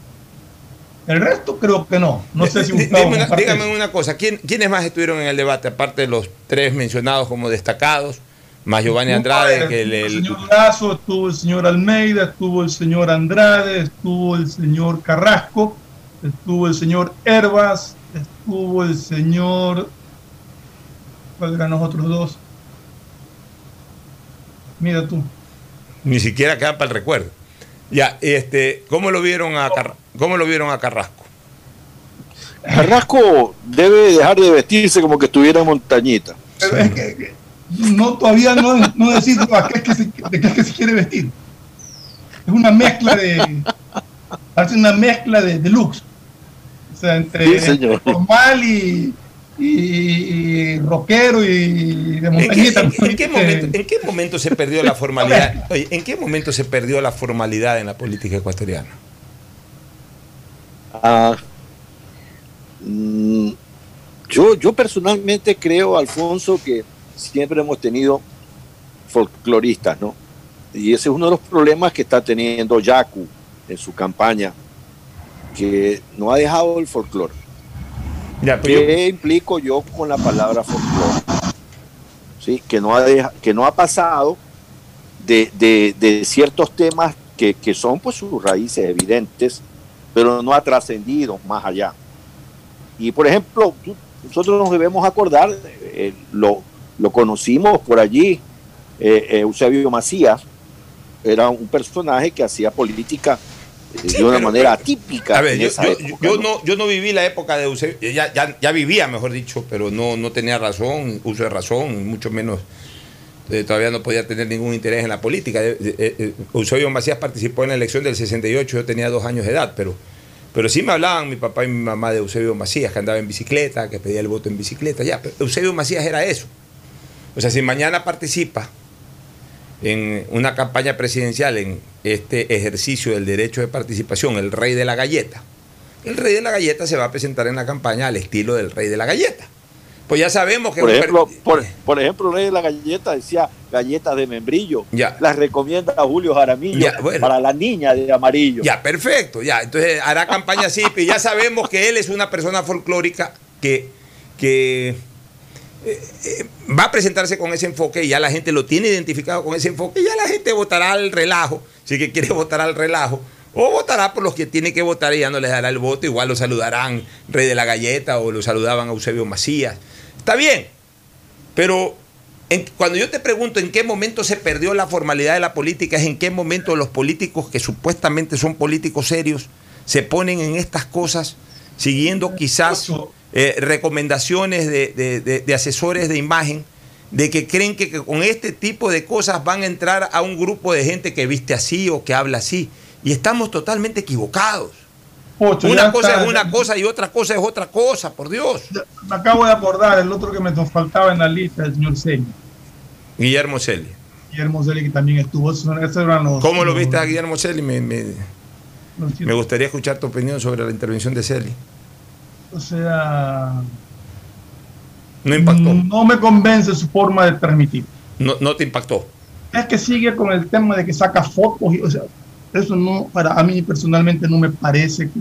Speaker 12: El resto creo que no. No sé si Gustavo
Speaker 3: dígame una, dígame una cosa, ¿quién- ¿quiénes más estuvieron en el debate, aparte de los tres mencionados como destacados, más Giovanni Andrade, que el- el-
Speaker 12: señor Lazo, estuvo el señor Almeida, estuvo el señor Andrade, estuvo el señor Carrasco, estuvo el señor Herbas, estuvo el señor. ¿Cuál eran los otros dos? Mira tú.
Speaker 3: ni siquiera quedan para el recuerdo. Ya, este, ¿cómo lo vieron a Car- cómo lo vieron a Carrasco?
Speaker 13: Carrasco debe dejar de vestirse como que estuviera en montañita.
Speaker 12: Pero es que, que no todavía no, no decir a qué es que se, de qué es que se quiere vestir. Es una mezcla de. Parece una mezcla de, de looks. O sea, entre,
Speaker 13: Sí, señor.
Speaker 12: entre formal y, y, y rockero y de
Speaker 3: ¿En qué,
Speaker 12: montañita.
Speaker 3: en- en qué momento, en qué momento se perdió la formalidad? Oye, ¿en qué momento se perdió la formalidad en la política ecuatoriana?
Speaker 13: Ah, mm, yo, yo personalmente creo, Alfonso, que siempre hemos tenido folcloristas, ¿no? Y ese es uno de los problemas que está teniendo Yacu en su campaña, que no ha dejado el folclore.
Speaker 3: Ya, pero yo-
Speaker 13: ¿Qué implico yo con la palabra folclore? ¿Sí? Que, no ha deja- que no ha pasado de, de- de ciertos temas que, que son pues sus raíces evidentes, pero no ha trascendido más allá. Y por ejemplo, tú- nosotros nos debemos acordar, eh, lo, lo conocimos por allí, eh, eh, Eusebio Macías, era un personaje que hacía política eh, de una manera atípica.
Speaker 3: A ver, yo,
Speaker 13: esa
Speaker 3: yo-
Speaker 13: época,
Speaker 3: yo
Speaker 13: ¿no?
Speaker 3: no, yo no viví la época de Eusebio, ya, ya, ya vivía, mejor dicho, pero no, no tenía razón, uso de razón, mucho menos, eh, todavía no podía tener ningún interés en la política. Eh, eh, eh, Eusebio Macías participó en la elección del 68, yo tenía dos años de edad, pero, pero sí me hablaban mi papá y mi mamá de Eusebio Macías, que andaba en bicicleta, que pedía el voto en bicicleta, ya, pero Eusebio Macías era eso. O sea, si mañana participa en una campaña presidencial en este ejercicio del derecho de participación, el rey de la galleta. El rey de la galleta se va a presentar en la campaña al estilo del rey de la galleta. Pues ya sabemos que
Speaker 13: Por ejemplo,
Speaker 3: per-
Speaker 13: por, por ejemplo, el rey de la galleta decía galletas de membrillo.
Speaker 3: Ya.
Speaker 13: Las recomienda a Julio Jaramillo
Speaker 3: Ya, bueno.
Speaker 13: para la niña de amarillo.
Speaker 3: Ya, perfecto, ya. Entonces hará campaña así, y ya sabemos que él es una persona folclórica que, que eh, eh, va a presentarse con ese enfoque y ya la gente lo tiene identificado con ese enfoque y ya la gente votará al relajo, si que quiere votar al relajo, o votará por los que tiene que votar y ya no les dará el voto, igual lo saludarán Rey de la Galleta o lo saludaban a Eusebio Macías. Está bien, pero en- cuando yo te pregunto en qué momento se perdió la formalidad de la política, es en qué momento los políticos que supuestamente son políticos serios se ponen en estas cosas siguiendo quizás eh, recomendaciones de, de- de- de asesores de imagen de que creen que, que con este tipo de cosas van a entrar a un grupo de gente que viste así o que habla así. Y estamos totalmente equivocados.
Speaker 12: Pocho,
Speaker 3: una cosa
Speaker 12: está.
Speaker 3: es una cosa y otra cosa es otra cosa, por Dios.
Speaker 12: Me acabo de acordar, el otro que me faltaba en la lista, el señor Celi.
Speaker 3: Guillermo Celi.
Speaker 12: Guillermo Celi, que también estuvo. Los-
Speaker 3: ¿Cómo lo viste a Guillermo Celi? Me, me- me gustaría escuchar tu opinión sobre la intervención de Celi.
Speaker 12: O sea,
Speaker 3: ¿No impactó?
Speaker 12: no me convence su forma de transmitir.
Speaker 3: No, no te impactó.
Speaker 12: Es que sigue con el tema de que saca fotos. Y, o sea, eso no, para a mí personalmente no me parece que,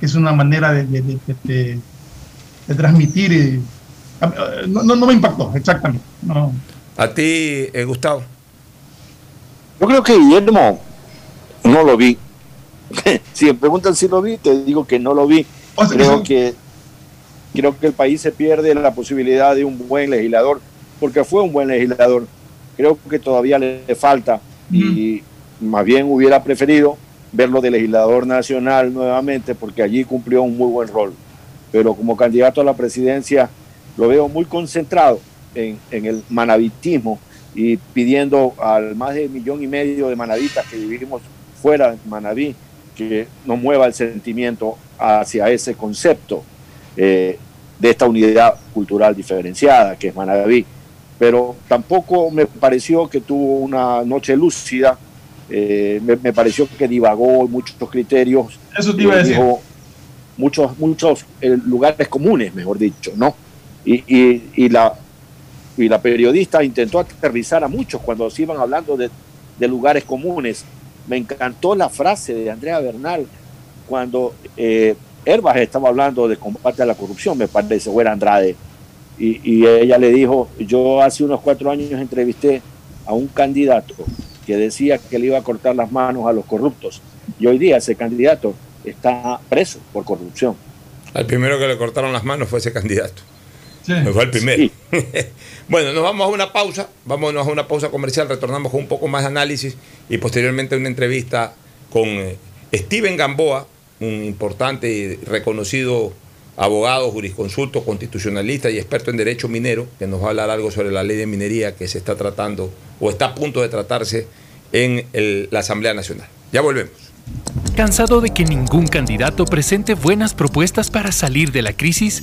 Speaker 12: que es una manera de, de- de- de- de- de transmitir. eh, eh, no, no, no me impactó, exactamente. No.
Speaker 3: ¿A ti, eh, Gustavo?
Speaker 13: Yo creo que Guillermo no lo vi. <laughs> si me preguntan si lo vi, te digo que no lo vi.
Speaker 12: O sea,
Speaker 13: creo que creo que el país se pierde la posibilidad de un buen legislador, porque fue un buen legislador. Creo que todavía le falta y más bien hubiera preferido verlo de legislador nacional nuevamente, porque allí cumplió un muy buen rol. Pero como candidato a la presidencia lo veo muy concentrado en, en el manavitismo y pidiendo al más de millón y medio de manavitas que vivimos fuera de Manaví que nos mueva el sentimiento hacia ese concepto eh, de esta unidad cultural diferenciada que es Manaví. Pero tampoco me pareció que tuvo una noche lúcida, eh, me, me pareció que divagó muchos criterios.
Speaker 12: Eso te iba a
Speaker 13: eh,
Speaker 12: decir.
Speaker 13: dijo muchos, muchos eh, lugares comunes, mejor dicho, ¿no? Y, y- y la, y la periodista intentó aterrizar a muchos cuando se iban hablando de, de lugares comunes. Me encantó la frase de Andrea Bernal cuando eh, Herbas estaba hablando de combate a la corrupción, me parece, o era Andrade. Y, y ella le dijo, yo hace unos cuatro años entrevisté a un candidato que decía que le iba a cortar las manos a los corruptos. Y hoy día ese candidato está preso por corrupción.
Speaker 3: Al primero que le cortaron las manos fue ese candidato. Fue el primero. <laughs> bueno, nos vamos a una pausa. Vámonos a una pausa comercial. Retornamos con un poco más de análisis y posteriormente una entrevista con eh, Steven Gamboa, un importante y reconocido abogado, jurisconsulto, constitucionalista y experto en derecho minero, que nos va a hablar algo sobre la ley de minería que se está tratando o está a punto de tratarse en la Asamblea Nacional. Ya volvemos.
Speaker 14: ¿Cansado de que ningún candidato presente buenas propuestas para salir de la crisis?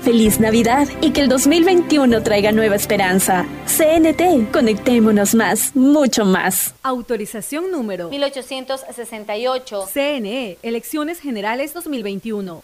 Speaker 7: Feliz Navidad y que el 2021 traiga nueva esperanza. CNT, conectémonos más, mucho más.
Speaker 8: Autorización número
Speaker 9: 1868.
Speaker 8: CNE, Elecciones Generales 2021.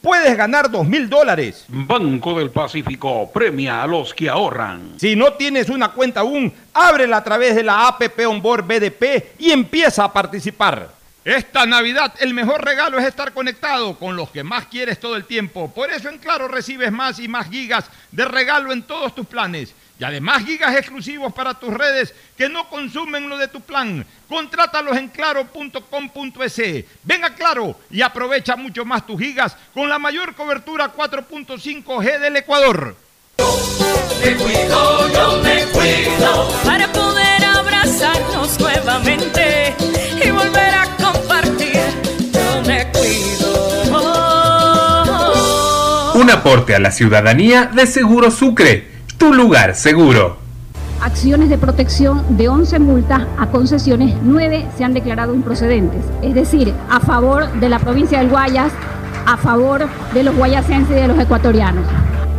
Speaker 3: puedes ganar 2 mil dólares.
Speaker 24: Banco del Pacífico premia a los que ahorran.
Speaker 3: Si no tienes una cuenta aún, ábrela a través de la APP Onboard BDP y empieza a participar. Esta Navidad el mejor regalo es estar conectado con los que más quieres todo el tiempo. Por eso en Claro recibes más y más gigas de regalo en todos tus planes. Y además gigas exclusivos para tus redes que no consumen lo de tu plan. Contrátalos en claro.com.es. Venga Claro y aprovecha mucho más tus gigas con la mayor cobertura 4.5G del Ecuador.
Speaker 25: Me cuido, yo me cuido para poder abrazarnos nuevamente y volver a compartir. Yo me cuido.
Speaker 14: Un aporte a la ciudadanía de Seguro Sucre, tu lugar seguro.
Speaker 15: Acciones de protección de 11 multas a concesiones, 9 se han declarado improcedentes. Es decir, a favor de la provincia del Guayas, a favor de los guayasenses y de los ecuatorianos.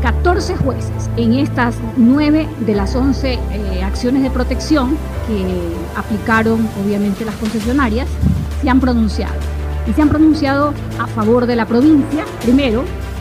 Speaker 15: 14 jueces en estas 9 de las 11 eh, acciones de protección que aplicaron obviamente las concesionarias se han pronunciado. Y se han pronunciado a favor de la provincia. Primero,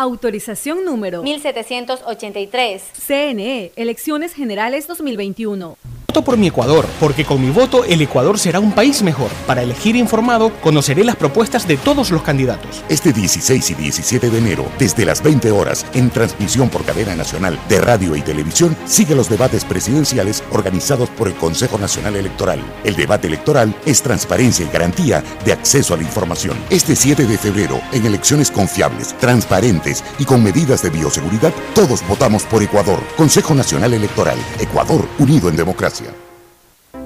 Speaker 8: Autorización número
Speaker 9: 1783.
Speaker 8: CNE, Elecciones Generales 2021.
Speaker 26: Voto por mi Ecuador, porque con mi voto el Ecuador será un país mejor. Para elegir informado, conoceré las propuestas de todos los candidatos.
Speaker 11: Este 16 y 17 de enero, desde las 20 horas, en transmisión por cadena nacional de radio y televisión, sigue los debates presidenciales organizados por el Consejo Nacional Electoral. El debate electoral es transparencia y garantía de acceso a la información. Este 7 de febrero, en elecciones confiables, transparentes y con medidas de bioseguridad, todos votamos por Ecuador. Consejo Nacional Electoral. Ecuador, unido en democracia.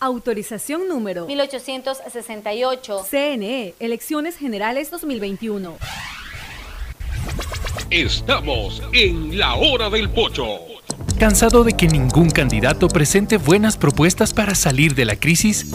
Speaker 8: Autorización número
Speaker 9: 1868.
Speaker 8: CNE, Elecciones Generales 2021.
Speaker 24: Estamos en la hora del pocho.
Speaker 14: ¿Cansado de que ningún candidato presente buenas propuestas para salir de la crisis?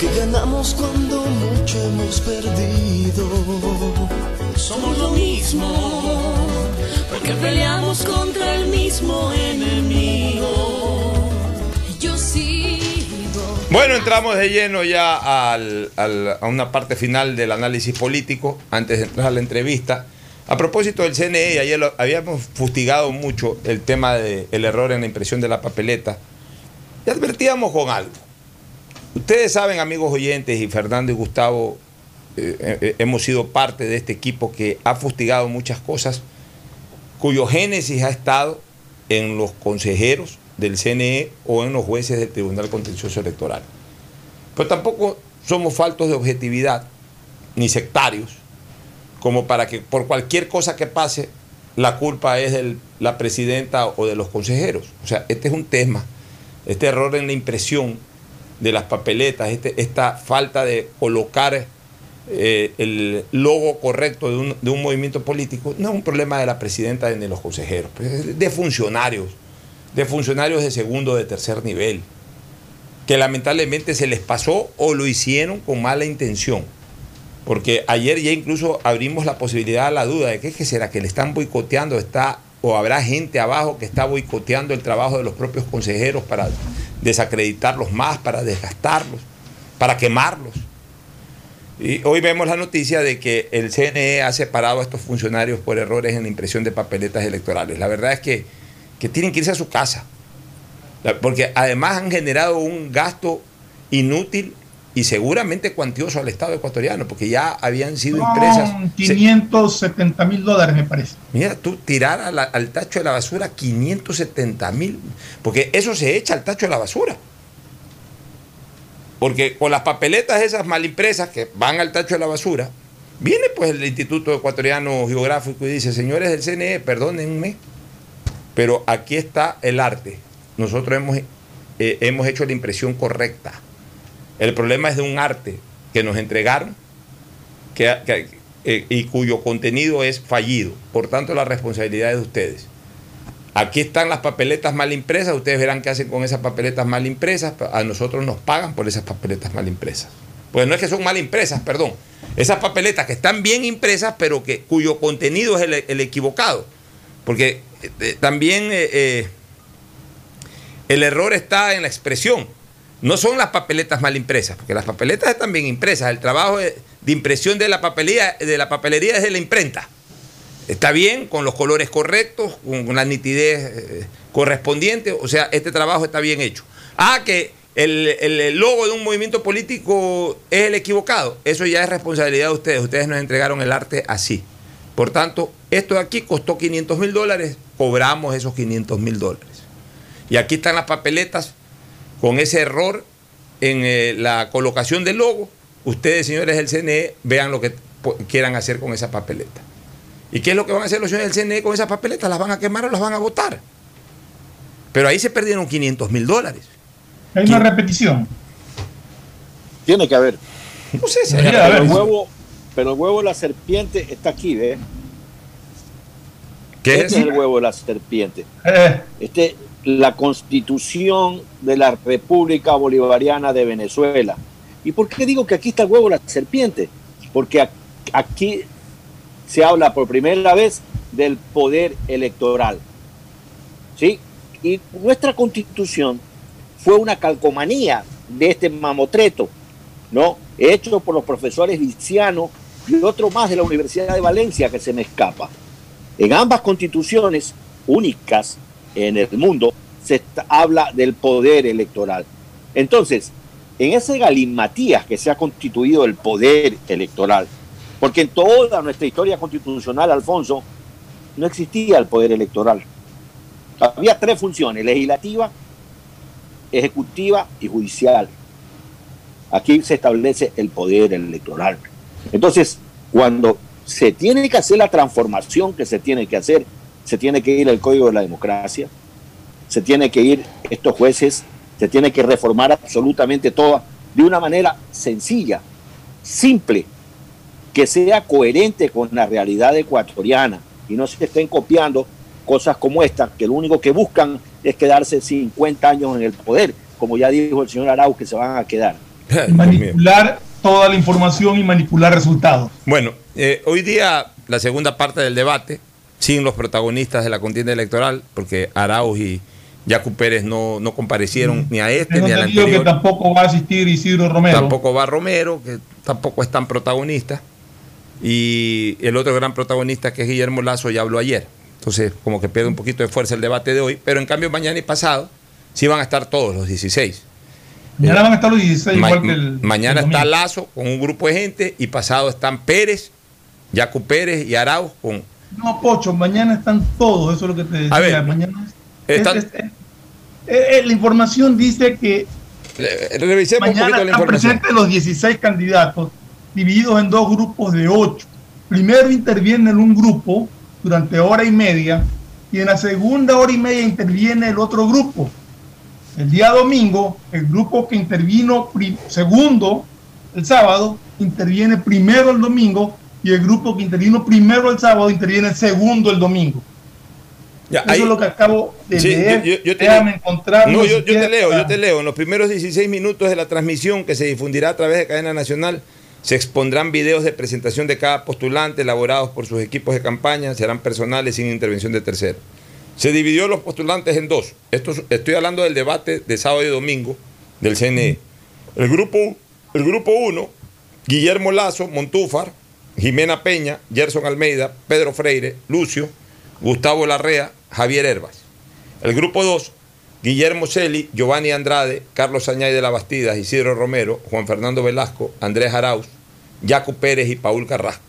Speaker 27: porque ganamos cuando mucho hemos perdido. Somos lo mismo, porque peleamos contra el mismo enemigo. Yo sigo.
Speaker 3: Bueno, entramos de lleno ya al- al- a una parte final del análisis político, antes de entrar a la entrevista. A propósito del CNE, ayer lo- habíamos fustigado mucho el tema del error en la impresión de la papeleta. Y advertíamos con algo. Ustedes saben, amigos oyentes, y Fernando y Gustavo, eh, eh, hemos sido parte de este equipo que ha fustigado muchas cosas, cuyo génesis ha estado en los consejeros del CNE o en los jueces del Tribunal Contencioso Electoral. Pero tampoco somos faltos de objetividad ni sectarios, como para que por cualquier cosa que pase, la culpa es de la presidenta o de los consejeros. O sea, este es un tema, este error en la impresión de las papeletas, este- esta falta de colocar eh, el logo correcto de un, de un movimiento político, no es un problema de la presidenta ni de los consejeros, pues, es de funcionarios, de funcionarios de segundo, de tercer nivel, que lamentablemente se les pasó o lo hicieron con mala intención. Porque ayer ya incluso abrimos la posibilidad a la duda de que, ¿qué será que le están boicoteando, está o habrá gente abajo que está boicoteando el trabajo de los propios consejeros para desacreditarlos más, para desgastarlos, para quemarlos. Y hoy vemos la noticia de que el CNE ha separado a estos funcionarios por errores en la impresión de papeletas electorales. La verdad es que, que tienen que irse a su casa, porque además han generado un gasto inútil y seguramente cuantioso al Estado ecuatoriano, porque ya habían sido impresas.
Speaker 12: Son
Speaker 3: se-
Speaker 12: 570 mil dólares, me parece.
Speaker 3: Mira, tú tirar a la- al tacho de la basura 570 mil, porque eso se echa al tacho de la basura. Porque con las papeletas esas mal impresas que van al tacho de la basura, viene pues el Instituto Ecuatoriano Geográfico y dice, señores del CNE, perdónenme, pero aquí está el arte. Nosotros hemos, eh, hemos hecho la impresión correcta. El problema es de un arte que nos entregaron eh, y cuyo contenido es fallido. Por tanto, la responsabilidad es de ustedes. Aquí están las papeletas mal impresas, ustedes verán qué hacen con esas papeletas mal impresas, a nosotros nos pagan por esas papeletas mal impresas. Pues no es que son mal impresas, perdón. Esas papeletas que están bien impresas, pero que, cuyo contenido es el, equivocado. Porque eh, eh, también el error está en la expresión. No son las papeletas mal impresas, porque las papeletas están bien impresas. El trabajo de, impresión de la, papelería, de la papelería es de la imprenta. Está bien, con los colores correctos, con, la nitidez eh, correspondiente. O sea, este trabajo está bien hecho. Ah, que el, el- el logo de un movimiento político es el equivocado. Eso ya es responsabilidad de ustedes. Ustedes nos entregaron el arte así. Por tanto, esto de aquí costó 500 mil dólares, cobramos esos 500 mil dólares. Y aquí están las papeletas con ese error en eh, la colocación del logo. Ustedes, señores del CNE, vean lo que quieran hacer con esa papeleta. ¿Y qué es lo que van a hacer los señores del CNE con esas papeletas? ¿Las van a quemar o las van a votar? Pero ahí se perdieron 500 mil dólares.
Speaker 12: Hay una repetición.
Speaker 13: Tiene que haber.
Speaker 3: No sé si
Speaker 13: pero,
Speaker 12: haber.
Speaker 13: el huevo, pero el huevo de la serpiente está aquí, ¿ves?
Speaker 3: ¿Qué
Speaker 13: este
Speaker 3: es?
Speaker 13: es el huevo de la serpiente.
Speaker 12: Eh,
Speaker 13: Este, la constitución de la República Bolivariana de Venezuela. ¿Y por qué digo que aquí está el huevo la serpiente? Porque aquí se habla por primera vez del poder electoral. ¿Sí? Y nuestra constitución fue una calcomanía de este mamotreto ¿no? Hecho por los profesores Viciano y otro más de la Universidad de Valencia que se me escapa. En ambas constituciones únicas en el mundo se habla del poder electoral. Entonces, en ese galimatías que se ha constituido el poder electoral, porque en toda nuestra historia constitucional, Alfonso, no existía el poder electoral. Había tres funciones, legislativa, ejecutiva y judicial. Aquí se establece el poder electoral. Entonces, cuando se tiene que hacer la transformación que se tiene que hacer, se tiene que ir el código de la democracia, se tiene que ir estos jueces, se tiene que reformar absolutamente todo de una manera sencilla, simple, que sea coherente con la realidad ecuatoriana y no se estén copiando cosas como esta, que lo único que buscan es quedarse 50 años en el poder, como ya dijo el señor Arau, que se van a quedar. <laughs>
Speaker 12: manipular toda la información y manipular resultados.
Speaker 3: Bueno, eh, hoy día la segunda parte del debate, sin los protagonistas de la contienda electoral, porque Arauz y Yacu Pérez no, no comparecieron ni a este
Speaker 12: Tengo
Speaker 3: ni al
Speaker 12: entendido que
Speaker 3: anterior.
Speaker 12: tampoco va a asistir Isidro Romero.
Speaker 3: Tampoco va Romero, que tampoco es tan protagonista. Y el otro gran protagonista, que es Guillermo Lazo, ya habló ayer. Entonces, como que pierde un poquito de fuerza el debate de hoy. Pero en cambio, mañana y pasado, sí van a estar todos los 16.
Speaker 12: Mañana van a estar los 16
Speaker 3: Ma-
Speaker 12: igual que el.
Speaker 3: mañana
Speaker 12: el
Speaker 3: está. Lazo con un grupo de gente y pasado están Pérez, Yacu Pérez y Arauz con...
Speaker 12: No, Pocho, mañana están todos, eso es lo que te decía.
Speaker 3: A ver,
Speaker 12: mañana es-
Speaker 3: están-
Speaker 12: es- es- eh, eh, la información dice que
Speaker 3: Revisemos un
Speaker 12: mañana
Speaker 3: poquito la
Speaker 12: están
Speaker 3: información.
Speaker 12: presentes los 16 candidatos, divididos en dos grupos de 8. Primero interviene en un grupo durante hora y media, y en la segunda hora y media interviene el otro grupo. El día domingo, el grupo que intervino segundo el sábado, interviene primero el domingo, y el grupo que intervino primero el sábado interviene segundo el domingo.
Speaker 3: Ya,
Speaker 12: Eso
Speaker 3: ahí-
Speaker 12: es lo que acabo de
Speaker 3: Sí,
Speaker 12: leer.
Speaker 3: yo- yo- te
Speaker 12: Déjame
Speaker 3: leo.
Speaker 12: encontrarlo.
Speaker 3: No, yo, yo te leo, yo te leo. En los primeros 16 minutos de la transmisión que se difundirá a través de cadena nacional, se expondrán videos de presentación de cada postulante elaborados por sus equipos de campaña, serán personales sin intervención de terceros. Se dividió los postulantes en dos. Esto, es- estoy hablando del debate de sábado y domingo del CNE. El grupo, el grupo 1, Guillermo Lazo, Montúfar, Jimena Peña, Gerson Almeida, Pedro Freire, Lucio, Gustavo Larrea, Javier Herbas. El grupo 2, Guillermo Celi, Giovanni Andrade, Carlos Añay de la Bastida, Isidro Romero, Juan Fernando Velasco, Andrés Arauz, Yacu Pérez y Paul Carrasco.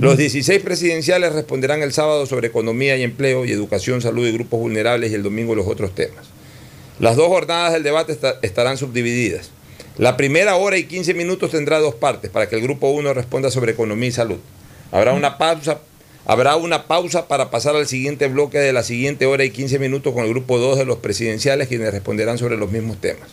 Speaker 3: Los 16 presidenciales responderán el sábado sobre economía y empleo y educación, salud y grupos vulnerables y el domingo los otros temas. Las dos jornadas del debate esta- estarán subdivididas. La primera hora y 15 minutos tendrá dos partes para que el grupo 1 responda sobre economía y salud. Habrá una pausa, habrá una pausa para pasar al siguiente bloque de la siguiente hora y 15 minutos con el grupo 2 de los presidenciales quienes responderán sobre los mismos temas.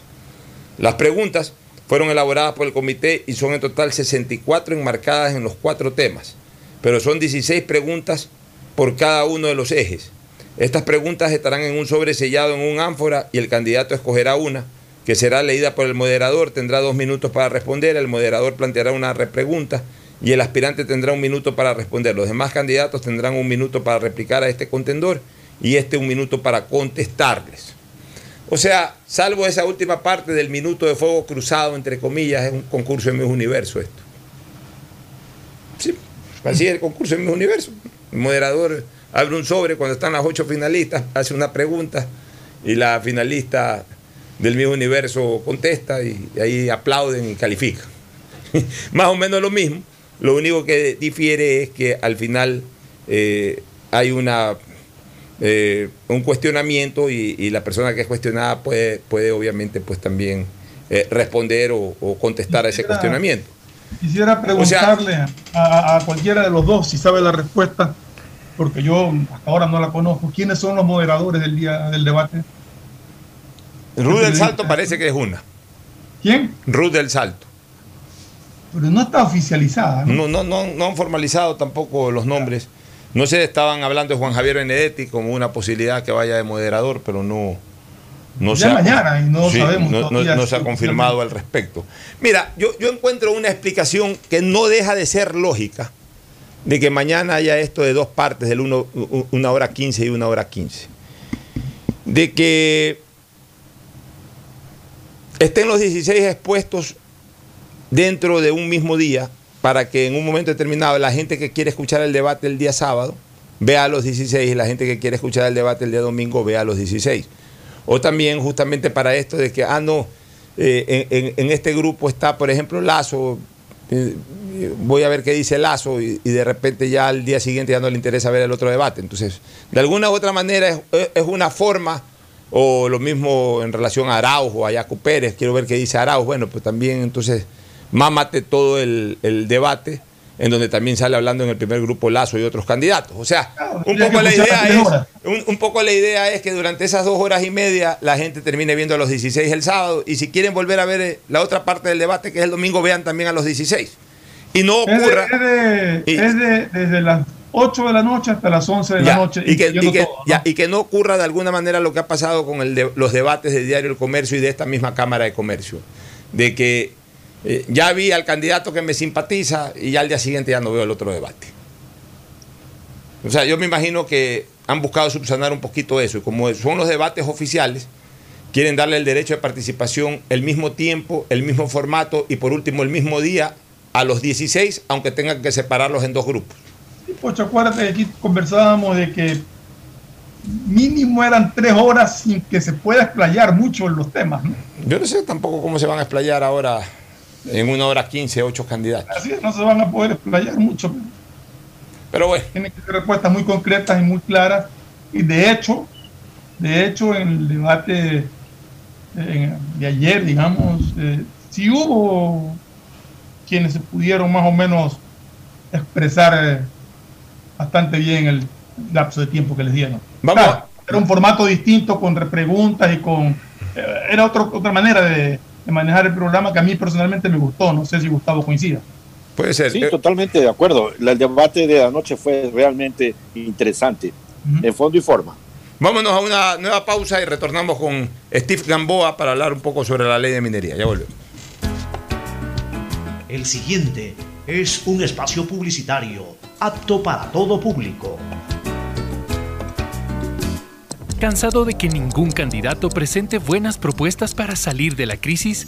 Speaker 3: Las preguntas fueron elaboradas por el comité y son en total 64 enmarcadas en los cuatro temas, pero son 16 preguntas por cada uno de los ejes. Estas preguntas estarán en un sobre sellado en un ánfora y el candidato escogerá una que será leída por el moderador, tendrá dos minutos para responder, el moderador planteará una repregunta y el aspirante tendrá un minuto para responder. Los demás candidatos tendrán un minuto para replicar a este contendor y este un minuto para contestarles. O sea, salvo esa última parte del minuto de fuego cruzado, entre comillas, es un concurso en Miss Universo esto. Sí, así es el concurso en Miss Universo. El moderador abre un sobre cuando están las ocho finalistas, hace una pregunta y la finalista del Miss Universo contesta y, ahí aplauden y califican. <laughs> Más o menos lo mismo. Lo único que difiere es que al final eh, hay una eh, un cuestionamiento y, y la persona que es cuestionada puede, puede obviamente pues también eh, responder o, o contestar a ese cuestionamiento.
Speaker 12: Quisiera preguntarle a- a, a cualquiera de los dos si sabe la respuesta, porque yo hasta ahora no la conozco. ¿Quiénes son los moderadores del día del debate?
Speaker 3: Ruth del Salto parece que es una.
Speaker 12: ¿Quién?
Speaker 3: Ruth del Salto.
Speaker 12: Pero no está oficializada. ¿no?
Speaker 3: No, no, no, no han formalizado tampoco los nombres. No sé, estaban hablando de Juan Javier Benedetti como una posibilidad que vaya de moderador, pero no, no
Speaker 12: Ya
Speaker 3: se ha-
Speaker 12: mañana y no sabemos
Speaker 3: no- no- se ha confirmado al respecto. Mira, yo, yo encuentro una explicación que no deja de ser lógica de que mañana haya esto de dos partes, del uno, una hora 15 y una hora 15. De que estén los 16 expuestos dentro de un mismo día para que en un momento determinado la gente que quiere escuchar el debate el día sábado vea a los 16 y la gente que quiere escuchar el debate el día domingo vea a los 16. O también justamente para esto de que, ah, no, eh, en, en- este grupo está, por ejemplo, Lazo, eh, voy a ver qué dice Lazo y, de repente ya al día siguiente ya no le interesa ver el otro debate. Entonces, de alguna u otra manera es una forma, o lo mismo en relación a Arauz o a Yacu Pérez, quiero ver qué dice Arauz, bueno, pues también entonces mámate todo el, el debate en donde también sale hablando en el primer grupo Lazo y otros candidatos. O sea, un poco la idea es, un, un poco la idea es que durante esas dos horas y media la gente termine viendo a los 16 el sábado. Y si quieren volver a ver eh, la otra parte del debate que es el domingo vean también a los 16 y no
Speaker 12: Es, de-
Speaker 3: ocurra
Speaker 12: es de-
Speaker 3: Y-
Speaker 12: es de- desde las 8 de la noche hasta las 11 de
Speaker 3: Ya,
Speaker 12: la noche.
Speaker 3: y, que, y que-
Speaker 12: todo, ¿no?
Speaker 3: ya, y que no ocurra de alguna manera lo que ha pasado con el de- los debates de Diario El Comercio y de esta misma Cámara de Comercio. De que eh, ya vi al candidato que me simpatiza y ya al día siguiente ya no veo el otro debate. O sea, yo me imagino que han buscado subsanar un poquito eso y como son los debates oficiales, quieren darle el derecho de participación el mismo tiempo, el mismo formato y por último el mismo día a los 16, aunque tengan que separarlos en dos grupos.
Speaker 12: Pocho, acuérdate aquí conversábamos de que mínimo eran tres horas sin que se pueda explayar mucho en los temas. ¿no?
Speaker 3: Yo no sé tampoco cómo se van a explayar ahora en una hora 15, ocho candidatos.
Speaker 12: Así es, no se van a poder explayar mucho.
Speaker 3: Pero bueno.
Speaker 12: Tienen que ser respuestas muy concretas y muy claras. Y de hecho, de hecho, en el debate de ayer, digamos, eh, sí hubo quienes se pudieron más o menos expresar eh, bastante bien el lapso de tiempo que les dieron.
Speaker 3: Vamos.
Speaker 12: Claro, era un formato distinto con repreguntas y con... eh, era otro- otra manera de, de manejar el programa que a mí personalmente me gustó. No sé si Gustavo coincida.
Speaker 3: Puede ser.
Speaker 13: Sí, totalmente de acuerdo. El debate de anoche fue realmente interesante, en fondo y forma.
Speaker 3: Vámonos a una nueva pausa y retornamos con Steve Gamboa para hablar un poco sobre la ley de minería. Ya volvemos.
Speaker 5: El siguiente es un espacio publicitario apto para todo público.
Speaker 14: ¿Cansado de que ningún candidato presente buenas propuestas para salir de la crisis?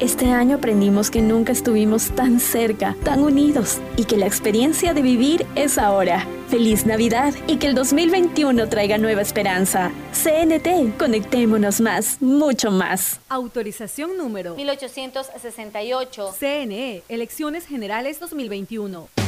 Speaker 7: Este año aprendimos que nunca estuvimos tan cerca, tan unidos y que la experiencia de vivir es ahora. Feliz Navidad y que el 2021 traiga nueva esperanza. CNT, conectémonos más, mucho más.
Speaker 8: Autorización número
Speaker 9: 1868.
Speaker 8: CNE, Elecciones Generales 2021.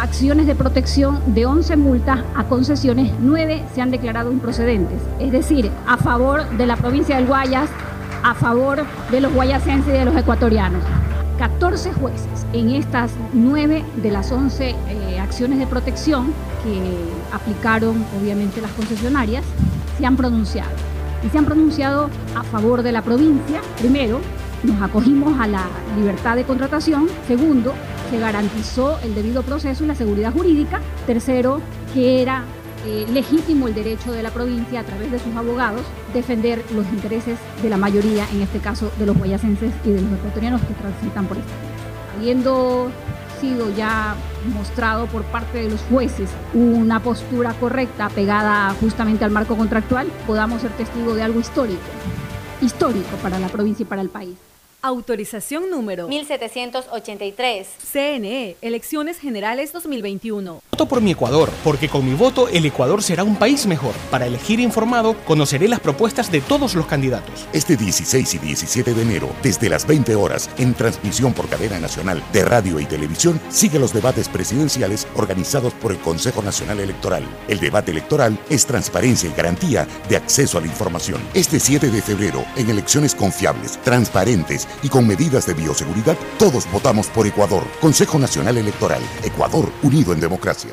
Speaker 15: Acciones de protección de 11 multas a concesiones, 9 se han declarado improcedentes. Es decir, a favor de la provincia del Guayas, a favor de los guayasenses y de los ecuatorianos. 14 jueces en estas 9 de las 11 eh, acciones de protección que aplicaron obviamente las concesionarias se han pronunciado. Y se han pronunciado a favor de la provincia, primero, nos acogimos a la libertad de contratación. Segundo, se garantizó el debido proceso y la seguridad jurídica. Tercero, que era eh, legítimo el derecho de la provincia a través de sus abogados defender los intereses de la mayoría, en este caso de los guayasenses y de los ecuatorianos que transitan por esta. Habiendo sido ya mostrado por parte de los jueces una postura correcta pegada justamente al marco contractual, podamos ser testigo de algo histórico, histórico para la provincia y para el país.
Speaker 8: Autorización número
Speaker 9: 1783.
Speaker 8: CNE, Elecciones Generales 2021.
Speaker 2: Voto por mi Ecuador, porque con mi voto el Ecuador será un país mejor. Para elegir informado, conoceré las propuestas de todos los candidatos.
Speaker 11: Este 16 y 17 de enero, desde las 20 horas, en transmisión por cadena nacional de radio y televisión, sigue los debates presidenciales organizados por el Consejo Nacional Electoral. El debate electoral es transparencia y garantía de acceso a la información. Este 7 de febrero, en elecciones confiables, transparentes y con medidas de bioseguridad, todos votamos por Ecuador. Consejo Nacional Electoral. Ecuador, unido en democracia.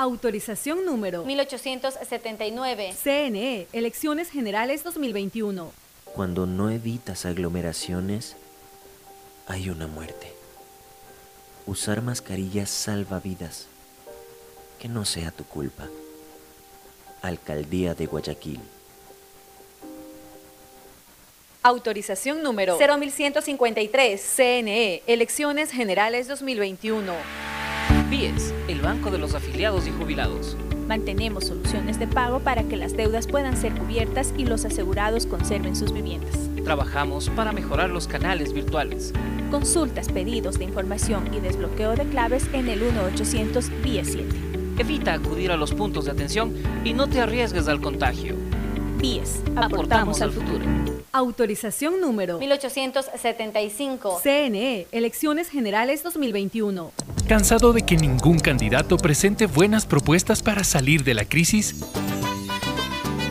Speaker 8: Autorización número
Speaker 9: 1879.
Speaker 8: CNE, Elecciones Generales 2021.
Speaker 16: Cuando no evitas aglomeraciones, hay una muerte. Usar mascarillas salva vidas. Que no sea tu culpa. Alcaldía de Guayaquil.
Speaker 8: Autorización número
Speaker 9: 0153.
Speaker 8: CNE, Elecciones Generales 2021.
Speaker 10: BIES, el Banco de los Afiliados y Jubilados.
Speaker 17: Mantenemos soluciones de pago para que las deudas puedan ser cubiertas y los asegurados conserven sus viviendas.
Speaker 10: Trabajamos para mejorar los canales virtuales.
Speaker 17: Consultas, pedidos de información y desbloqueo de claves en el 1-800 BIES 7.
Speaker 10: Evita acudir a los puntos de atención y no te arriesgues al contagio.
Speaker 17: BIES, aportamos, al futuro.
Speaker 8: Autorización número
Speaker 9: 1875.
Speaker 8: CNE, Elecciones Generales 2021.
Speaker 14: ¿Cansado de que ningún candidato presente buenas propuestas para salir de la crisis?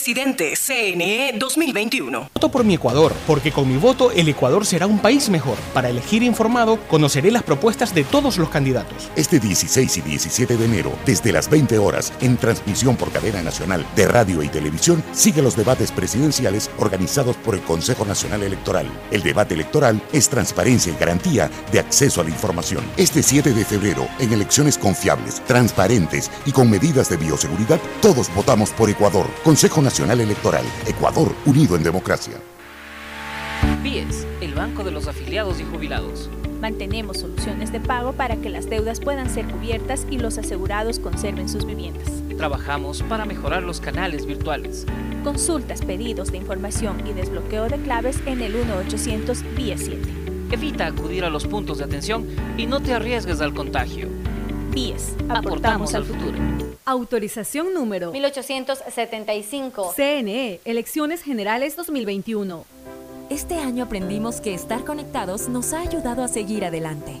Speaker 20: Presidente CNE 2021.
Speaker 2: Voto por mi Ecuador, porque con mi voto el Ecuador será un país mejor. Para elegir informado, conoceré las propuestas de todos los candidatos.
Speaker 11: Este 16 y 17 de enero, desde las 20 horas, en transmisión por cadena nacional de radio y televisión, sigue los debates presidenciales organizados por el Consejo Nacional Electoral. El debate electoral es transparencia y garantía de acceso a la información. Este 7 de febrero, en elecciones confiables, transparentes y con medidas de bioseguridad, todos votamos por Ecuador. Consejo Nacional Electoral. Ecuador, unido en democracia.
Speaker 10: BIES, el Banco de los Afiliados y Jubilados.
Speaker 17: Mantenemos soluciones de pago para que las deudas puedan ser cubiertas y los asegurados conserven sus viviendas.
Speaker 10: Trabajamos para mejorar los canales virtuales.
Speaker 17: Consultas, pedidos de información y desbloqueo de claves en el 1-800 BIES 7.
Speaker 10: Evita acudir a los puntos de atención y no te arriesgues al contagio.
Speaker 17: BIES, aportamos al futuro.
Speaker 8: Autorización número
Speaker 9: 1875.
Speaker 8: CNE, Elecciones Generales 2021.
Speaker 21: Este año aprendimos que estar conectados nos ha ayudado a seguir adelante.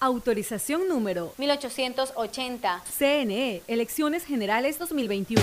Speaker 8: Autorización número
Speaker 9: 1880.
Speaker 8: CNE, Elecciones Generales 2021.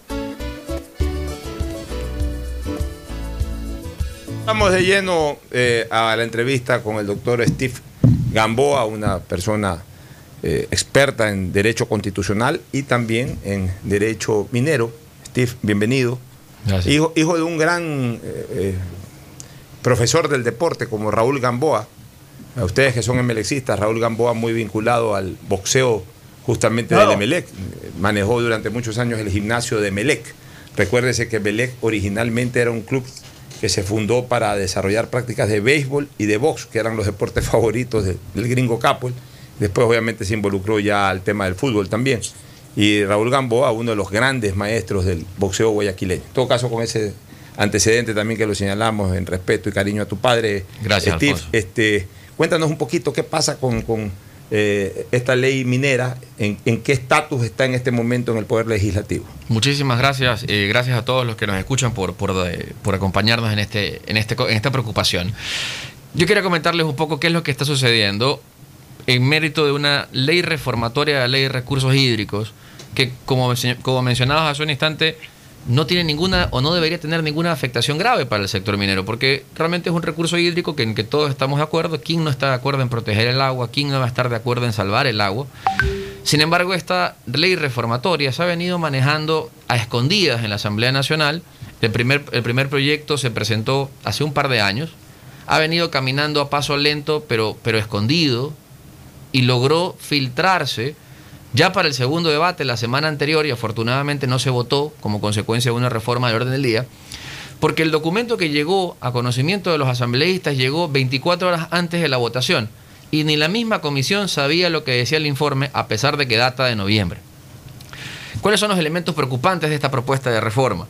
Speaker 3: Vamos de lleno eh, a la entrevista con el doctor Steve Gamboa, una persona eh, experta en derecho constitucional y también en derecho minero. Steve, bienvenido.
Speaker 28: Gracias.
Speaker 3: Hijo, hijo de un gran eh, profesor del deporte como Raúl Gamboa. A ustedes que son emelexistas, Raúl Gamboa muy vinculado al boxeo justamente del Emelec. Manejó durante muchos años el gimnasio de Emelec. Recuérdese que Emelec originalmente era un club que se fundó para desarrollar prácticas de béisbol y de box, que eran los deportes <laughs> favoritos de- del gringo Capel. Después obviamente se involucró ya al tema del fútbol también. Y Raúl Gamboa, uno de los grandes maestros del boxeo guayaquileño. En todo caso, con ese antecedente también que lo señalamos en respeto y cariño a tu padre,
Speaker 28: Gracias,
Speaker 3: Steve. Este, cuéntanos un poquito qué pasa con, con, eh, esta ley minera, en, qué estatus está en este momento en el Poder Legislativo.
Speaker 28: Muchísimas gracias. eh, gracias a todos los que nos escuchan por, por, eh, acompañarnos en, este, en, este, en esta preocupación. Yo quería comentarles un poco qué es lo que está sucediendo en mérito de una ley reformatoria de la ley de recursos hídricos que, como, como mencionabas hace un instante, no tiene ninguna o no debería tener ninguna afectación grave para el sector minero, porque realmente es un recurso hídrico que, en que todos estamos de acuerdo. ¿Quién no está de acuerdo en proteger el agua? ¿Quién no va a estar de acuerdo en salvar el agua? Sin embargo, esta ley reformatoria se ha venido manejando a escondidas en la Asamblea Nacional. El primer, el primer proyecto se presentó hace un par de años. Ha venido caminando a paso lento, pero, pero escondido, y logró filtrarse ya para el segundo debate la semana anterior, y afortunadamente no se votó como consecuencia de una reforma del orden del día, porque el documento que llegó a conocimiento de los asambleístas llegó 24 horas antes de la votación y ni la misma comisión sabía lo que decía el informe a pesar de que data de noviembre. ¿Cuáles son los elementos preocupantes de esta propuesta de reforma?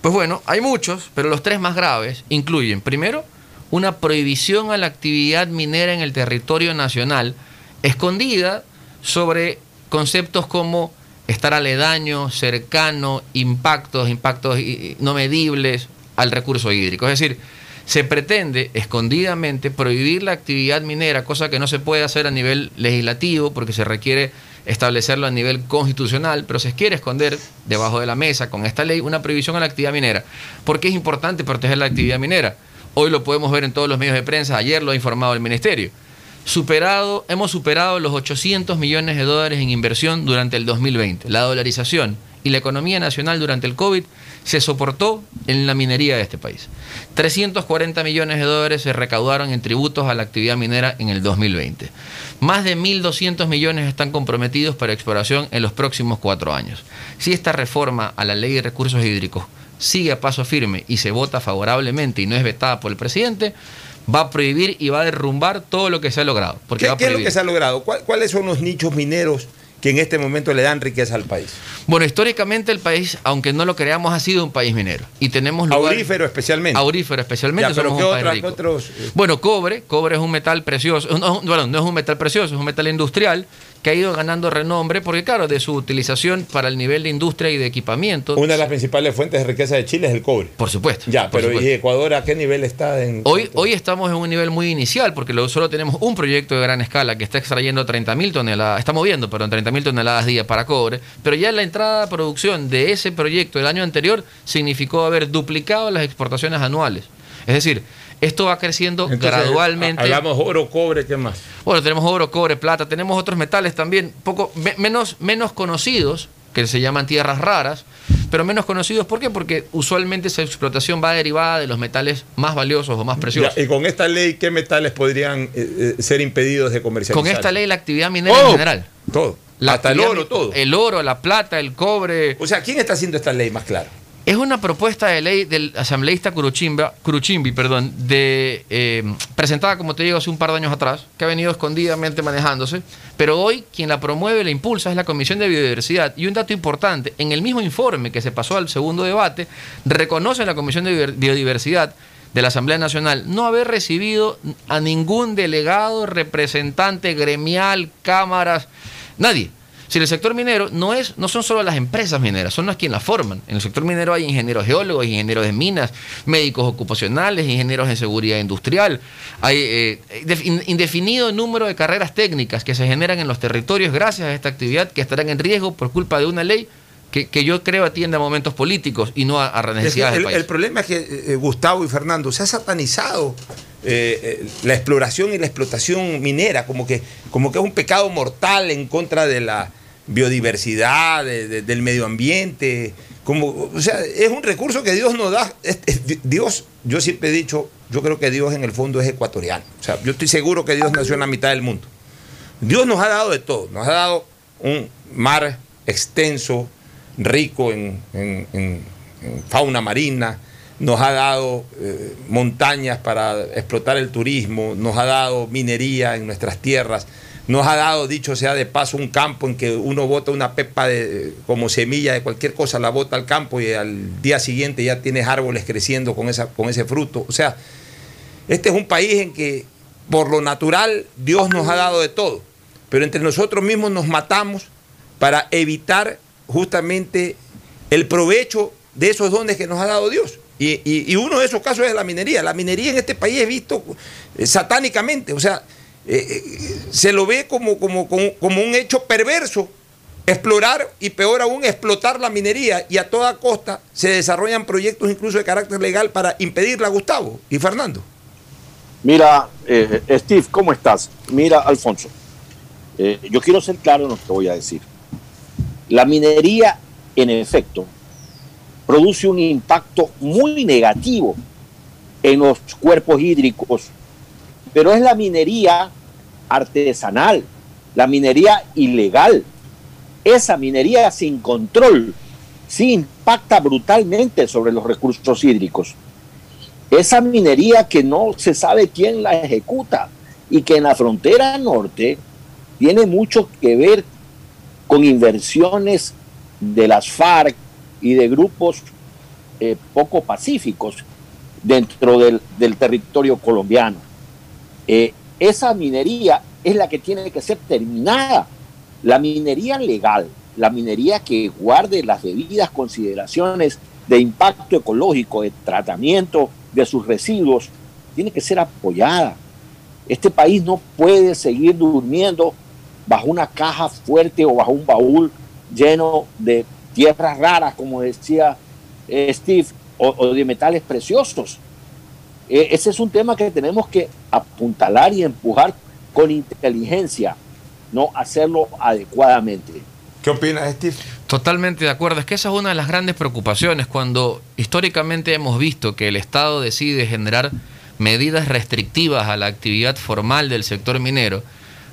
Speaker 28: Pues bueno, hay muchos, pero los tres más graves incluyen, primero, una prohibición a la actividad minera en el territorio nacional, escondida sobre conceptos como estar aledaño, cercano, impactos, impactos no medibles al recurso hídrico. Es decir, se pretende escondidamente prohibir la actividad minera, cosa que no se puede hacer a nivel legislativo porque se requiere establecerlo a nivel constitucional, pero se quiere esconder debajo de la mesa con esta ley una prohibición a la actividad minera. ¿Por qué es importante proteger la actividad minera? Hoy lo podemos ver en todos los medios de prensa, ayer lo ha informado el ministerio. Superado, hemos superado los 800 millones de dólares en inversión durante el 2020. La dolarización y la economía nacional durante el COVID se soportó en la minería de este país. 340 millones de dólares se recaudaron en tributos a la actividad minera en el 2020. Más de 1.200 millones están comprometidos para exploración en los próximos cuatro años. Si esta reforma a la ley de recursos hídricos sigue a paso firme y se vota favorablemente y no es vetada por el presidente, va a prohibir y va a derrumbar todo lo que se ha logrado. Porque
Speaker 3: ¿Qué,
Speaker 28: va a
Speaker 3: qué es lo que se ha logrado? ¿Cuál- ¿Cuáles son los nichos mineros que en este momento le dan riqueza al país?
Speaker 28: Bueno, históricamente el país, aunque no lo creamos, ha sido un país minero. Y tenemos lugar-
Speaker 3: Aurífero especialmente.
Speaker 28: Aurífero especialmente.
Speaker 3: Ya, pero
Speaker 28: somos
Speaker 3: ¿qué
Speaker 28: un país
Speaker 3: otra-
Speaker 28: rico.
Speaker 3: qué otros, eh?
Speaker 28: Bueno, cobre. Cobre es un metal precioso. No, bueno, no es un metal precioso, es un metal industrial que ha ido ganando renombre porque, claro, de su utilización para el nivel de industria y de equipamiento.
Speaker 3: Una de las principales fuentes de riqueza de Chile es el cobre.
Speaker 28: Por supuesto.
Speaker 3: Ya,
Speaker 28: por
Speaker 3: pero
Speaker 28: supuesto.
Speaker 3: ¿y Ecuador a qué nivel está en
Speaker 28: Hoy, hoy estamos en un nivel muy inicial porque lo- solo tenemos un proyecto de gran escala que está extrayendo 30.000 toneladas, está moviendo, perdón, 30.000 toneladas día para cobre, pero ya la entrada a producción de ese proyecto del año anterior significó haber duplicado las exportaciones anuales. Es decir, esto va creciendo
Speaker 3: Entonces,
Speaker 28: gradualmente.
Speaker 3: ha- Hablamos oro, cobre, ¿qué más?
Speaker 28: Bueno, tenemos oro, cobre, plata, tenemos otros metales también poco me- menos, menos conocidos, que se llaman tierras raras, pero menos conocidos. ¿Por qué? Porque usualmente esa explotación va derivada de los metales más valiosos o más preciosos.
Speaker 3: Ya, y con esta ley, ¿qué metales podrían eh, eh, ser impedidos de comercializar?
Speaker 28: Con esta ley, la actividad minera
Speaker 3: Oh,
Speaker 28: en general.
Speaker 3: Todo.
Speaker 28: La
Speaker 3: Hasta el oro, todo.
Speaker 28: El oro, la plata, el cobre.
Speaker 3: O sea, ¿quién está haciendo esta ley más clara?
Speaker 28: Es una propuesta de ley del asambleísta Curuchimba, Curuchimbi, perdón, de, eh, presentada, como te digo, hace un par de años atrás, que ha venido escondidamente manejándose, pero hoy quien la promueve y la impulsa es la Comisión de Biodiversidad. Y un dato importante, en el mismo informe que se pasó al segundo debate, reconoce la Comisión de Biodiver- Biodiversidad de la Asamblea Nacional no haber recibido a ningún delegado, representante gremial, cámaras, nadie. Si el sector minero no es, no son solo las empresas mineras, son las quienes las forman. En el sector minero hay ingenieros geólogos, ingenieros de minas, médicos ocupacionales, ingenieros en seguridad industrial. Hay eh, def- in- indefinido número de carreras técnicas que se generan en los territorios gracias a esta actividad que estarán en riesgo por culpa de una ley que, que yo creo atiende a momentos políticos y no a, a necesidades
Speaker 3: el,
Speaker 28: del país.
Speaker 3: el problema es que eh, Gustavo y Fernando se ha satanizado eh, eh, la exploración y la explotación minera, como que, como que es un pecado mortal en contra de la biodiversidad, de- de- del medio ambiente. Como, o sea, es un recurso que Dios nos da. Dios, yo siempre he dicho, yo creo que Dios en el fondo es ecuatoriano. O sea, yo estoy seguro que Dios nació en la mitad del mundo. Dios nos ha dado de todo. Nos ha dado un mar extenso, rico en fauna marina, nos ha dado eh, montañas para explotar el turismo, nos ha dado minería en nuestras tierras, nos ha dado, dicho sea de paso, un campo en que uno bota una pepa de, como semilla de cualquier cosa, la bota al campo y al día siguiente ya tienes árboles creciendo con, esa, con ese fruto. O sea, este es un país en que por lo natural Dios nos ha dado de todo, pero entre nosotros mismos nos matamos para evitar justamente el provecho de esos dones que nos ha dado Dios. Y, y- uno de esos casos es la minería. La minería en este país es visto eh, satánicamente, o sea, eh, eh, se lo ve como, como, un hecho perverso explorar y peor aún explotar la minería y a toda costa se desarrollan proyectos incluso de carácter legal para impedirla, Gustavo y Fernando.
Speaker 13: Mira, eh, Steve, ¿cómo estás? Mira, Alfonso, yo quiero ser claro en lo que voy a decir. La minería, en efecto, produce un impacto muy negativo en los cuerpos hídricos, pero es la minería artesanal, la minería ilegal. Esa minería sin control sí impacta brutalmente sobre los recursos hídricos esa minería que no se sabe quién la ejecuta y que en la frontera norte tiene mucho que ver con inversiones de las FARC y de grupos eh, poco pacíficos dentro del, territorio colombiano. Eh, esa minería es la que tiene que ser terminada. La minería legal, la minería que guarde las debidas consideraciones de impacto ecológico, de tratamiento de sus residuos, tiene que ser apoyada. Este país no puede seguir durmiendo bajo una caja fuerte o bajo un baúl lleno de tierras raras, como decía eh, Steve, o, o de metales preciosos. Eh, ese es un tema que tenemos que apuntalar y empujar con inteligencia, no hacerlo adecuadamente.
Speaker 3: ¿Qué opinas, Steve?
Speaker 28: Totalmente de acuerdo. Es que esa es una de las grandes preocupaciones cuando históricamente hemos visto que el Estado decide generar medidas restrictivas a la actividad formal del sector minero.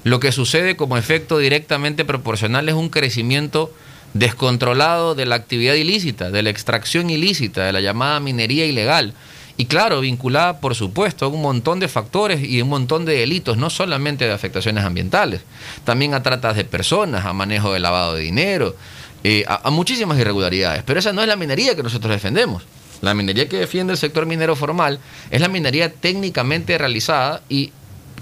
Speaker 28: Lo que sucede como efecto directamente proporcional es un crecimiento descontrolado de la actividad ilícita, de la extracción ilícita, de la llamada minería ilegal. Y claro, vinculada, por supuesto, a un montón de factores y un montón de delitos, no solamente de afectaciones ambientales, también a tratas de personas, a manejo de lavado de dinero, eh, a, a muchísimas irregularidades. Pero esa no es la minería que nosotros defendemos. La minería que defiende el sector minero formal es la minería técnicamente realizada y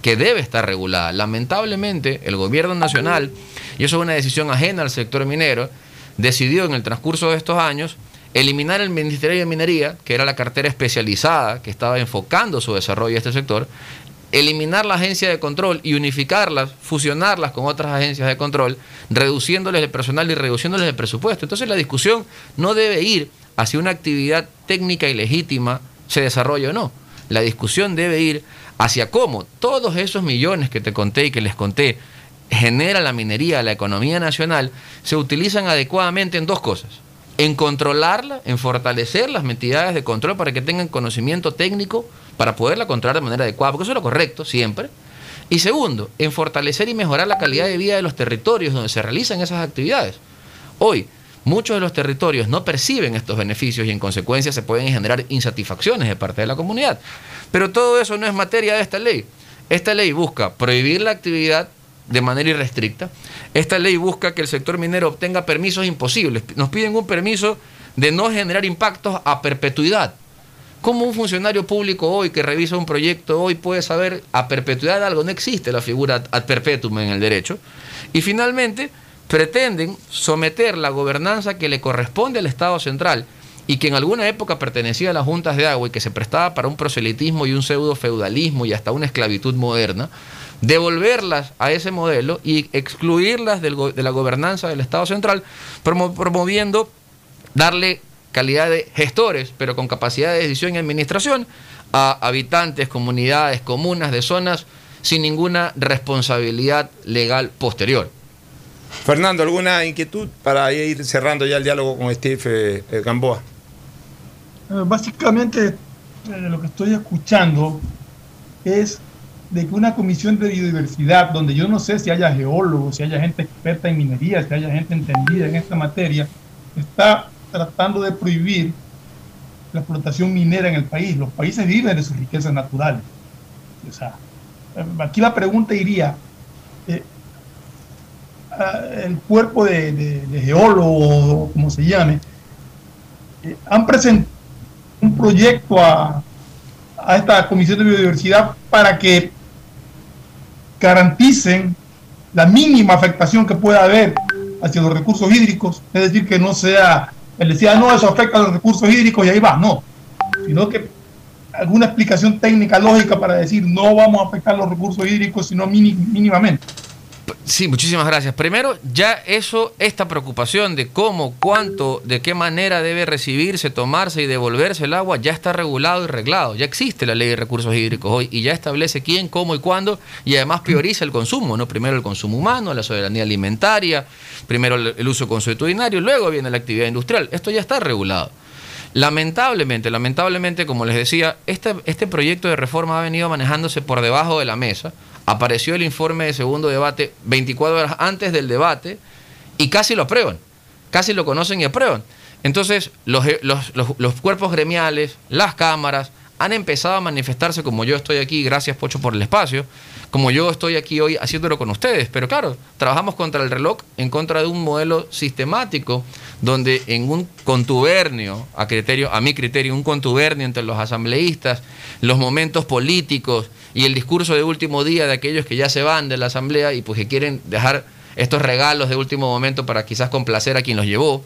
Speaker 28: que debe estar regulada. Lamentablemente, el gobierno nacional, y eso es una decisión ajena al sector minero, decidió en el transcurso de estos años eliminar el Ministerio de Minería, que era la cartera especializada que estaba enfocando su desarrollo a este sector, eliminar la agencia de control y unificarlas, fusionarlas con otras agencias de control, reduciéndoles el personal y reduciéndoles el presupuesto. Entonces la discusión no debe ir hacia una actividad técnica y legítima, se desarrolla o no. La discusión debe ir hacia cómo todos esos millones que te conté y que les conté genera la minería, la economía nacional, se utilizan adecuadamente en dos cosas. En controlarla, en fortalecer las entidades de control para que tengan conocimiento técnico para poderla controlar de manera adecuada, porque eso es lo correcto siempre. Y segundo, en fortalecer y mejorar la calidad de vida de los territorios donde se realizan esas actividades. Hoy, muchos de los territorios no perciben estos beneficios y en consecuencia se pueden generar insatisfacciones de parte de la comunidad. Pero todo eso no es materia de esta ley. Esta ley busca prohibir la actividad de manera irrestricta. Esta ley busca que el sector minero obtenga permisos imposibles. Nos piden un permiso de no generar impactos a perpetuidad. ¿Cómo un funcionario público hoy que revisa un proyecto hoy puede saber a perpetuidad algo? No existe la figura ad perpetuum en el derecho. Y finalmente, pretenden someter la gobernanza que le corresponde al Estado central y que en alguna época pertenecía a las juntas de agua y que se prestaba para un proselitismo y un pseudo feudalismo y hasta una esclavitud moderna, devolverlas a ese modelo y excluirlas del de la gobernanza del Estado central, promoviendo darle calidad de gestores, pero con capacidad de decisión y administración, a habitantes, comunidades, comunas de zonas sin ninguna responsabilidad legal posterior.
Speaker 3: Fernando, ¿alguna inquietud para ir cerrando ya el diálogo con Steve eh, eh, Gamboa?
Speaker 12: Eh, básicamente lo que estoy escuchando es de que una comisión de biodiversidad, donde yo no sé si haya geólogos, si haya gente experta en minería, si haya gente entendida en esta materia, está tratando de prohibir la explotación minera en el país. Los países viven de sus riquezas naturales. O sea, aquí la pregunta iría, eh, el cuerpo de, geólogos, como se llame, eh, han presentado un proyecto a esta Comisión de Biodiversidad para que garanticen la mínima afectación que pueda haber hacia los recursos hídricos, es decir, que no sea, él decía, no, eso afecta a los recursos hídricos y ahí va, no, sino que alguna explicación técnica lógica para decir no vamos a afectar los recursos hídricos, sino mínimamente.
Speaker 28: Sí, muchísimas gracias. Primero, ya eso, esta preocupación de cómo, cuánto, de qué manera debe recibirse, tomarse y devolverse el agua, ya está regulado y reglado. Ya existe la ley de recursos hídricos hoy y ya establece quién, cómo y cuándo y además prioriza el consumo, ¿no? Primero el consumo humano, la soberanía alimentaria, primero el uso consuetudinario, luego viene la actividad industrial. Esto ya está regulado. Lamentablemente, lamentablemente, como les decía, este, este proyecto de reforma ha venido manejándose por debajo de la mesa apareció el informe de segundo debate 24 horas antes del debate y casi lo aprueban, casi lo conocen y aprueban. Entonces, los, los, cuerpos gremiales, las cámaras, han empezado a manifestarse como yo estoy aquí, gracias Pocho por el espacio, como yo estoy aquí hoy haciéndolo con ustedes. Pero claro, trabajamos contra el reloj en contra de un modelo sistemático donde en un contubernio, a, criterio, a mi criterio, un contubernio entre los asambleístas, los momentos políticos y el discurso de último día de aquellos que ya se van de la asamblea y pues que quieren dejar estos regalos de último momento para quizás complacer a quien los llevó,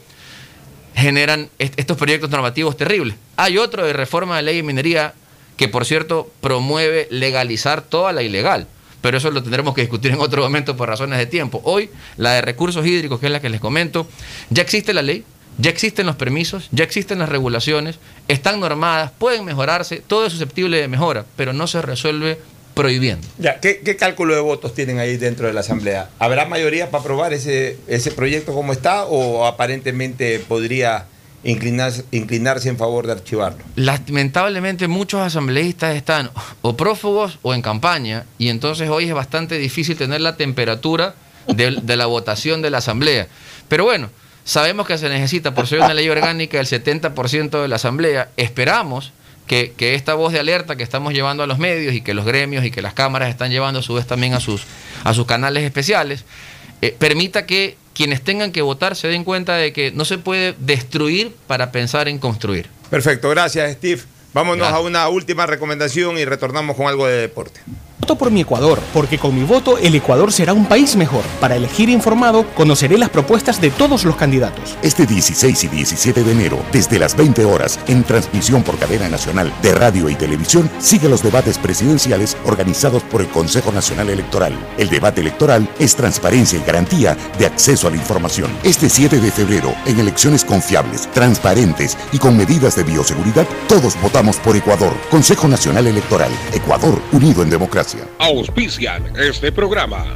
Speaker 28: generan estos proyectos normativos terribles. Hay otro de reforma de ley de minería que, por cierto, promueve legalizar toda la ilegal. Pero eso lo tendremos que discutir en otro momento por razones de tiempo. Hoy, la de recursos hídricos, que es la que les comento, ya existe la ley, ya existen los permisos, ya existen las regulaciones, están normadas, pueden mejorarse, todo es susceptible de mejora, pero no se resuelve prohibiendo.
Speaker 3: Ya, ¿qué, cálculo de votos tienen ahí dentro de la Asamblea? ¿Habrá mayoría para aprobar ese, ese proyecto como está o aparentemente podría inclinarse, inclinarse en favor de archivarlo?
Speaker 28: Lamentablemente muchos asambleístas están o prófugos o en campaña y entonces hoy es bastante difícil tener la temperatura de, de la votación de la Asamblea. Pero bueno, Sabemos que se necesita, por ser una ley orgánica, el 70% de la Asamblea. Esperamos que, esta voz de alerta que estamos llevando a los medios y que los gremios y que las cámaras están llevando a su vez también a sus, a sus canales especiales, eh, permita que quienes tengan que votar se den cuenta de que no se puede destruir para pensar en construir.
Speaker 3: Perfecto, gracias Steve. Vámonos a una última recomendación y retornamos con algo de deporte.
Speaker 2: Voto por mi Ecuador, porque con mi voto el Ecuador será un país mejor. Para elegir informado, conoceré las propuestas de todos los candidatos.
Speaker 11: Este 16 y 17 de enero, desde las 20 horas, en transmisión por cadena nacional de radio y televisión, sigue los debates presidenciales organizados por el Consejo Nacional Electoral. El debate electoral es transparencia y garantía de acceso a la información. Este 7 de febrero, en elecciones confiables, transparentes y con medidas de bioseguridad, todos votamos por Ecuador. Consejo Nacional Electoral. Ecuador, unido en democracia.
Speaker 24: Auspician este programa.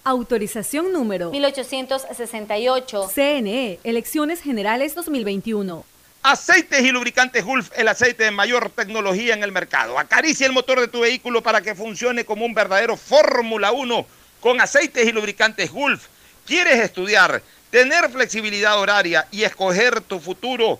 Speaker 8: Autorización número
Speaker 9: 1868.
Speaker 8: CNE, Elecciones Generales 2021.
Speaker 3: Aceites y lubricantes Gulf, el aceite de mayor tecnología en el mercado. Acaricia el motor de tu vehículo para que funcione como un verdadero Fórmula 1 con aceites y lubricantes Gulf. ¿Quieres estudiar, tener flexibilidad horaria y escoger tu futuro?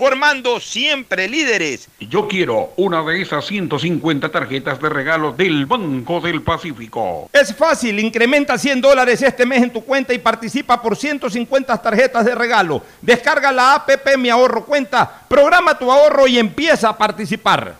Speaker 3: formando siempre líderes.
Speaker 24: Yo quiero una de esas 150 tarjetas de regalo del Banco del Pacífico.
Speaker 3: Es fácil, incrementa 100 dólares este mes en tu cuenta y participa por 150 tarjetas de regalo. Descarga la APP Mi Ahorro Cuenta, programa tu ahorro y empieza a participar.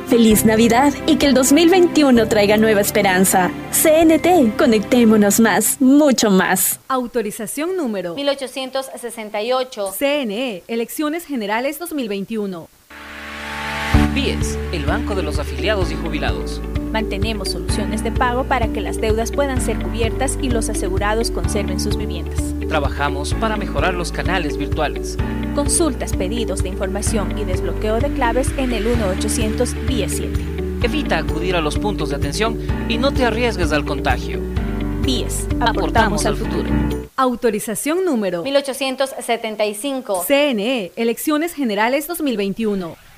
Speaker 7: Feliz Navidad y que el 2021 traiga nueva esperanza. CNT, conectémonos más, mucho más.
Speaker 8: Autorización número
Speaker 9: 1868.
Speaker 8: CNE, Elecciones Generales 2021.
Speaker 10: BIES, el Banco de los Afiliados y Jubilados.
Speaker 17: Mantenemos soluciones de pago para que las deudas puedan ser cubiertas y los asegurados conserven sus viviendas.
Speaker 10: Trabajamos para mejorar los canales virtuales.
Speaker 17: Consultas, pedidos de información y desbloqueo de claves en el 1-800 BIES 7.
Speaker 10: Evita acudir a los puntos de atención y no te arriesgues al contagio.
Speaker 17: BIES, aportamos al futuro.
Speaker 8: Autorización número
Speaker 9: 1875.
Speaker 8: CNE, Elecciones Generales 2021.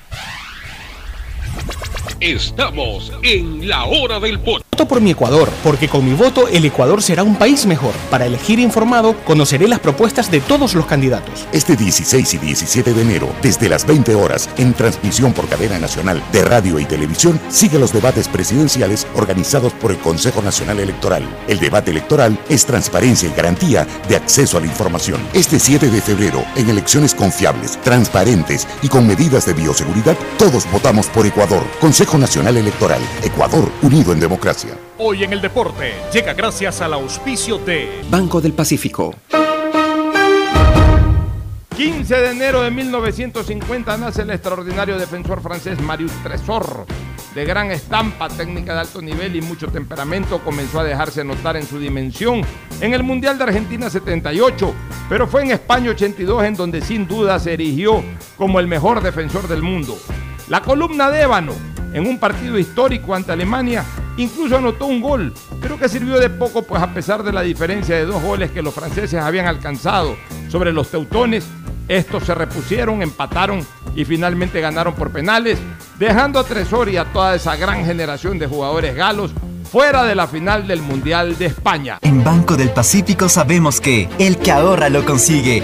Speaker 29: Estamos en la hora del pocho.
Speaker 2: Voto por mi Ecuador, porque con mi voto el Ecuador será un país mejor. Para elegir informado, conoceré las propuestas de todos los candidatos.
Speaker 11: Este 16 y 17 de enero, desde las 20 horas, en transmisión por cadena nacional de radio y televisión, sigue los debates presidenciales organizados por el Consejo Nacional Electoral. El debate electoral es transparencia y garantía de acceso a la información. Este 7 de febrero, en elecciones confiables, transparentes y con medidas de bioseguridad, todos votamos por Ecuador. Consejo Nacional Electoral. Ecuador unido en democracia.
Speaker 29: Hoy en el deporte llega gracias al auspicio de
Speaker 1: Banco del Pacífico.
Speaker 3: 15 de enero de 1950 nace el extraordinario defensor francés Marius Tresor. De gran estampa, técnica de alto nivel y mucho temperamento, comenzó a dejarse notar en su dimensión en el Mundial de Argentina 78, pero fue en España 82 en donde sin duda se erigió como el mejor defensor del mundo. La columna de ébano en un partido histórico ante Alemania incluso anotó un gol. Creo que sirvió de poco, pues a pesar de la diferencia de dos goles que los franceses habían alcanzado sobre los teutones, estos se repusieron, empataron y finalmente ganaron por penales, dejando a Tresor y a toda esa gran generación de jugadores galos fuera de la final del Mundial de España.
Speaker 4: En Banco del Pacífico sabemos que el que ahorra lo consigue.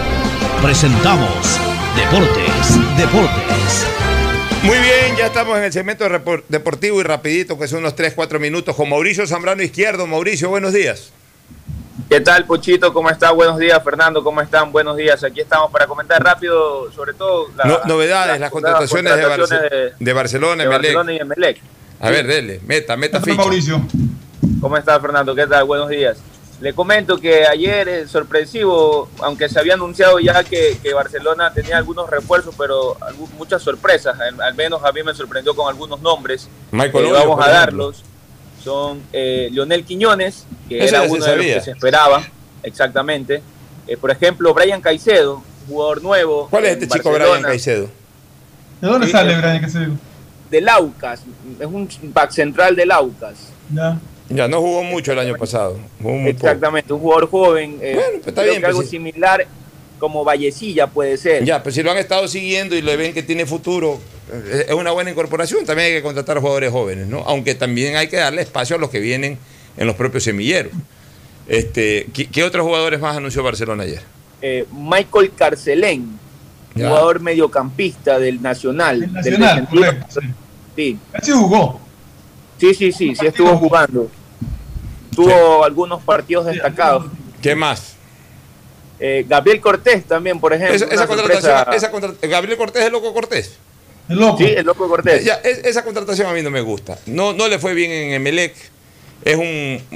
Speaker 5: presentamos Deportes, Deportes.
Speaker 3: Muy bien, ya estamos en el segmento deportivo y rapidito, que son unos 3, 4 minutos, con Mauricio Zambrano Izquierdo. Mauricio, buenos días.
Speaker 30: ¿Qué tal, Pochito? ¿Cómo está? Buenos días, Fernando. ¿Cómo están? Buenos días. Aquí estamos para comentar rápido, sobre todo la-
Speaker 3: No- novedades, las contrataciones, de, Barce-
Speaker 30: contrataciones
Speaker 3: de Barcelona,
Speaker 30: de
Speaker 3: Emelec.
Speaker 30: Barcelona y Emelec.
Speaker 3: A ver, dele, meta, meta ficha.
Speaker 30: ¿Cómo está, Fernando? ¿Qué tal? Buenos días. Le comento que ayer es sorpresivo, aunque se había anunciado ya que, que Barcelona tenía algunos refuerzos, pero muchas sorpresas. Al, al menos a mí me sorprendió con algunos nombres.
Speaker 3: Michael
Speaker 30: Eh, vamos a darlos. Son eh, Lionel Quiñones, que
Speaker 3: Eso
Speaker 30: era uno de los que se esperaba, exactamente. Eh, por ejemplo, Brian Caicedo, jugador nuevo.
Speaker 3: ¿Cuál es este chico
Speaker 30: Barcelona,
Speaker 3: Brian Caicedo?
Speaker 12: ¿De dónde
Speaker 30: Sí,
Speaker 12: sale
Speaker 30: eh,
Speaker 12: Brian Caicedo?
Speaker 30: Del Aucas, es un back central del Aucas.
Speaker 12: Ya.
Speaker 3: Ya no jugó mucho el año pasado. Jugó muy poco.
Speaker 30: Exactamente, un jugador joven. eh,
Speaker 3: pues está
Speaker 30: creo
Speaker 3: bien,
Speaker 30: que algo
Speaker 3: pues sí.
Speaker 30: similar como Vallecilla puede ser.
Speaker 3: Ya, pues si lo han estado siguiendo y lo ven que tiene futuro, eh, es una buena incorporación. También hay que contratar jugadores jóvenes, ¿no? Aunque también hay que darle espacio a los que vienen en los propios semilleros. Este, ¿qué, qué otros jugadores más anunció Barcelona ayer?
Speaker 30: Eh, Michael Carcelén,
Speaker 3: Ya.
Speaker 30: jugador mediocampista del Nacional. del
Speaker 12: Nacional,
Speaker 30: Descendido.
Speaker 12: correcto,
Speaker 30: sí.
Speaker 12: Casi jugó.
Speaker 30: Sí, sí, sí, sí estuvo jugando. Tuvo algunos partidos destacados.
Speaker 3: ¿Qué más?
Speaker 30: Eh, Gabriel Cortés también, por ejemplo.
Speaker 3: Esa, contratación,
Speaker 30: sorpresa.
Speaker 3: esa contra- Gabriel Cortés es loco Cortés.
Speaker 12: El loco.
Speaker 30: Sí, el loco Cortés.
Speaker 3: Ya, es- esa contratación a mí no me gusta. No, no le fue bien en Emelec. Es un,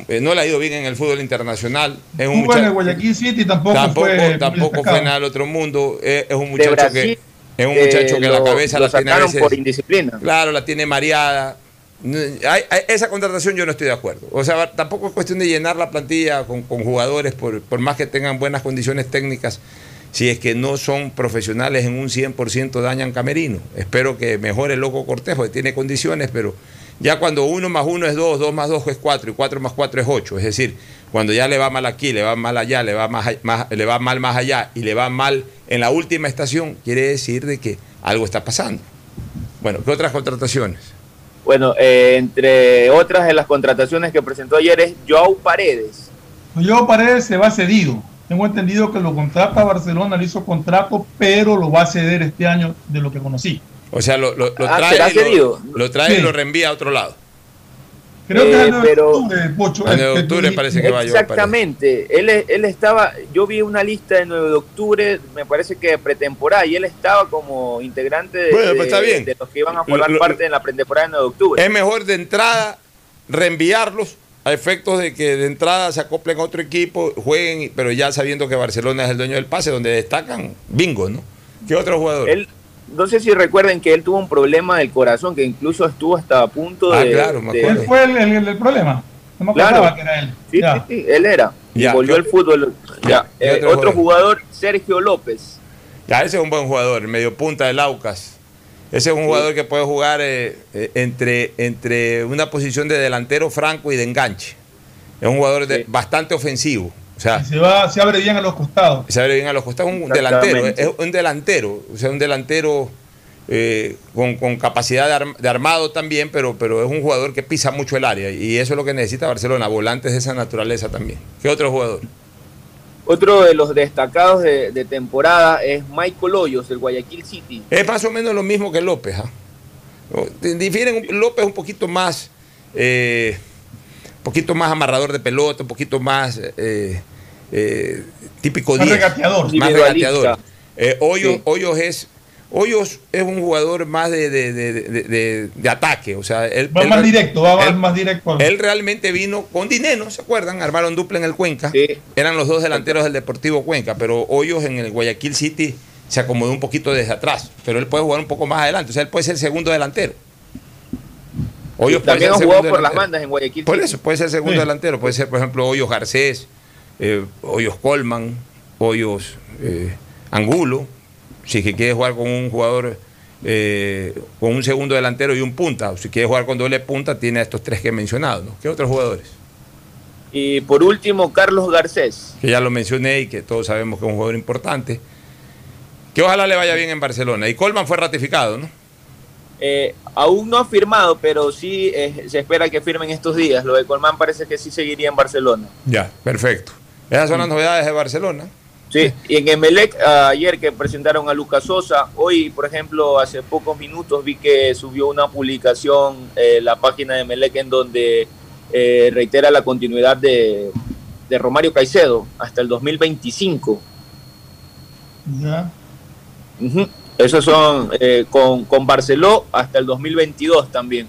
Speaker 3: eh, no le ha ido bien en el fútbol internacional. Es un
Speaker 12: Jugó en el
Speaker 3: muchacho,
Speaker 12: Guayaquil City tampoco,
Speaker 3: tampoco,
Speaker 12: fue.
Speaker 3: tampoco fue nada del otro mundo. Es, es un muchacho
Speaker 30: Brasil,
Speaker 3: que es un
Speaker 30: eh,
Speaker 3: muchacho que la
Speaker 30: lo-
Speaker 3: cabeza
Speaker 30: lo
Speaker 3: la tiene a veces.
Speaker 30: por indisciplina.
Speaker 3: Claro, la tiene mareada. Esa contratación yo no estoy de acuerdo. O sea, tampoco es cuestión de llenar la plantilla con, jugadores, por, por más que tengan buenas condiciones técnicas, si es que no son profesionales en un 100% dañan camerino. Espero que mejore el loco Cortés, porque tiene condiciones, pero ya cuando uno más uno es dos, dos más dos es cuatro y cuatro más cuatro es ocho, es decir, cuando ya le va mal aquí, le va mal allá, le va, más, más- le va mal más allá y le va mal en la última estación, quiere decir de que algo está pasando. Bueno, ¿qué otras contrataciones?
Speaker 30: Bueno, eh, entre otras de las contrataciones que presentó ayer es Joao Paredes.
Speaker 12: Yo Paredes se va cedido. Tengo entendido que lo contrata Barcelona, le hizo contrato, pero lo va a ceder este año de lo que conocí.
Speaker 3: O sea, lo, lo- lo
Speaker 30: Ah,
Speaker 3: trae,
Speaker 30: ¿será
Speaker 3: y lo-
Speaker 30: cedido?
Speaker 3: lo, trae y lo reenvía a otro lado.
Speaker 12: Creo que
Speaker 30: Eh,
Speaker 12: es el 9 de
Speaker 30: pero-
Speaker 12: octubre, Pocho.
Speaker 3: El
Speaker 12: el
Speaker 3: 9 de octubre parece que va
Speaker 30: Exactamente. Él, él estaba, yo vi una lista de 9 de octubre, me parece que pretemporada, y él estaba como integrante de,
Speaker 3: Bueno, pues está
Speaker 30: de-
Speaker 3: bien.
Speaker 30: de los que iban a formar
Speaker 3: Lo- lo-
Speaker 30: parte de la pretemporada de 9 de octubre.
Speaker 3: Es mejor de entrada reenviarlos a efectos de que de entrada se acoplen a otro equipo, jueguen, y- pero ya sabiendo que Barcelona es el dueño del pase, donde destacan bingo, ¿no? ¿Qué otro jugador?
Speaker 30: Él, no sé si recuerden que él tuvo un problema del corazón, que incluso estuvo hasta a punto
Speaker 3: Ah,
Speaker 30: de...
Speaker 3: claro, me
Speaker 30: de-
Speaker 3: acuerdo.
Speaker 12: Él fue el, el- el problema. No me
Speaker 30: Claro.
Speaker 12: acordaba que era él.
Speaker 30: Sí,
Speaker 12: Ya.
Speaker 30: sí, sí, él era. Y
Speaker 3: Ya,
Speaker 30: volvió
Speaker 3: ¿qué-
Speaker 30: al fútbol.
Speaker 3: Ya,
Speaker 30: Ya,
Speaker 3: ¿qué
Speaker 30: eh,
Speaker 3: otro
Speaker 30: otro
Speaker 3: jugador?
Speaker 30: Sergio López.
Speaker 3: Ya, ese es un buen jugador, el medio punta del Aucas. Ese es un jugador que puede jugar eh, eh, entre, entre una posición de delantero franco y de enganche. Es un jugador de- bastante ofensivo. O sea,
Speaker 12: Se, va, se abre bien a los costados.
Speaker 3: se abre bien a los costados, un delantero, es un delantero, o sea, un delantero eh, con, con capacidad de, arm- de armado también, pero, pero es un jugador que pisa mucho el área y eso es lo que necesita Barcelona, volantes de esa naturaleza también. ¿Qué otro jugador?
Speaker 30: Otro de los destacados de, de temporada es Michael Hoyos, del Guayaquil City.
Speaker 3: Es más o menos lo mismo que López. ¿ah? O- Difieren, un- López un poquito más, eh, poquito más amarrador de pelota, un poquito más eh, eh, típico
Speaker 12: Más
Speaker 3: 10,
Speaker 12: regateador.
Speaker 3: más regateador. Eh, Hoyos,
Speaker 30: Sí.
Speaker 3: Hoyos es Hoyos es un jugador más de, de- de- de- de- de ataque, o sea, él,
Speaker 12: Va
Speaker 3: él-
Speaker 12: más directo, va más-
Speaker 3: él-
Speaker 12: más directo.
Speaker 3: él realmente vino con dinero, ¿se acuerdan? Armaron dupla en el Cuenca. Eran los dos delanteros del Deportivo Cuenca, pero Hoyos en el Guayaquil City se acomodó un poquito desde atrás, pero él puede jugar un poco más adelante, o sea, él puede ser segundo delantero. Hoyos
Speaker 30: También ha jugado por las bandas en Guayaquil
Speaker 3: Por eso, puede ser segundo
Speaker 30: Sí.
Speaker 3: delantero, puede ser, por ejemplo, Hoyos Garcés, eh, Hoyos Colman, Hoyos eh, Angulo, Si es que quiere jugar con un jugador, eh, con un segundo delantero y un punta, o si quiere jugar con doble punta, tiene a estos tres que he mencionado. ¿no? ¿Qué otros jugadores?
Speaker 30: Y por último, Carlos Garcés.
Speaker 3: Que ya lo mencioné y que todos sabemos que es un jugador importante. Que ojalá le vaya bien en Barcelona. Y Colman fue ratificado, ¿no?
Speaker 30: Eh, aún no ha firmado, pero sí eh, se espera que firmen estos días. Lo de Colmán parece que sí seguiría en Barcelona.
Speaker 3: Ya, perfecto. Esas son las novedades de Barcelona.
Speaker 30: Sí, y en Emelec, ayer que presentaron a Lucas Sosa, hoy, por ejemplo, hace pocos minutos vi que subió una publicación eh, la página de Emelec en donde eh, reitera la continuidad de, de Romario Caicedo hasta el 2025.
Speaker 12: Ya.
Speaker 30: Ujú. Esos son eh, con, con Barceló hasta el 2022 también.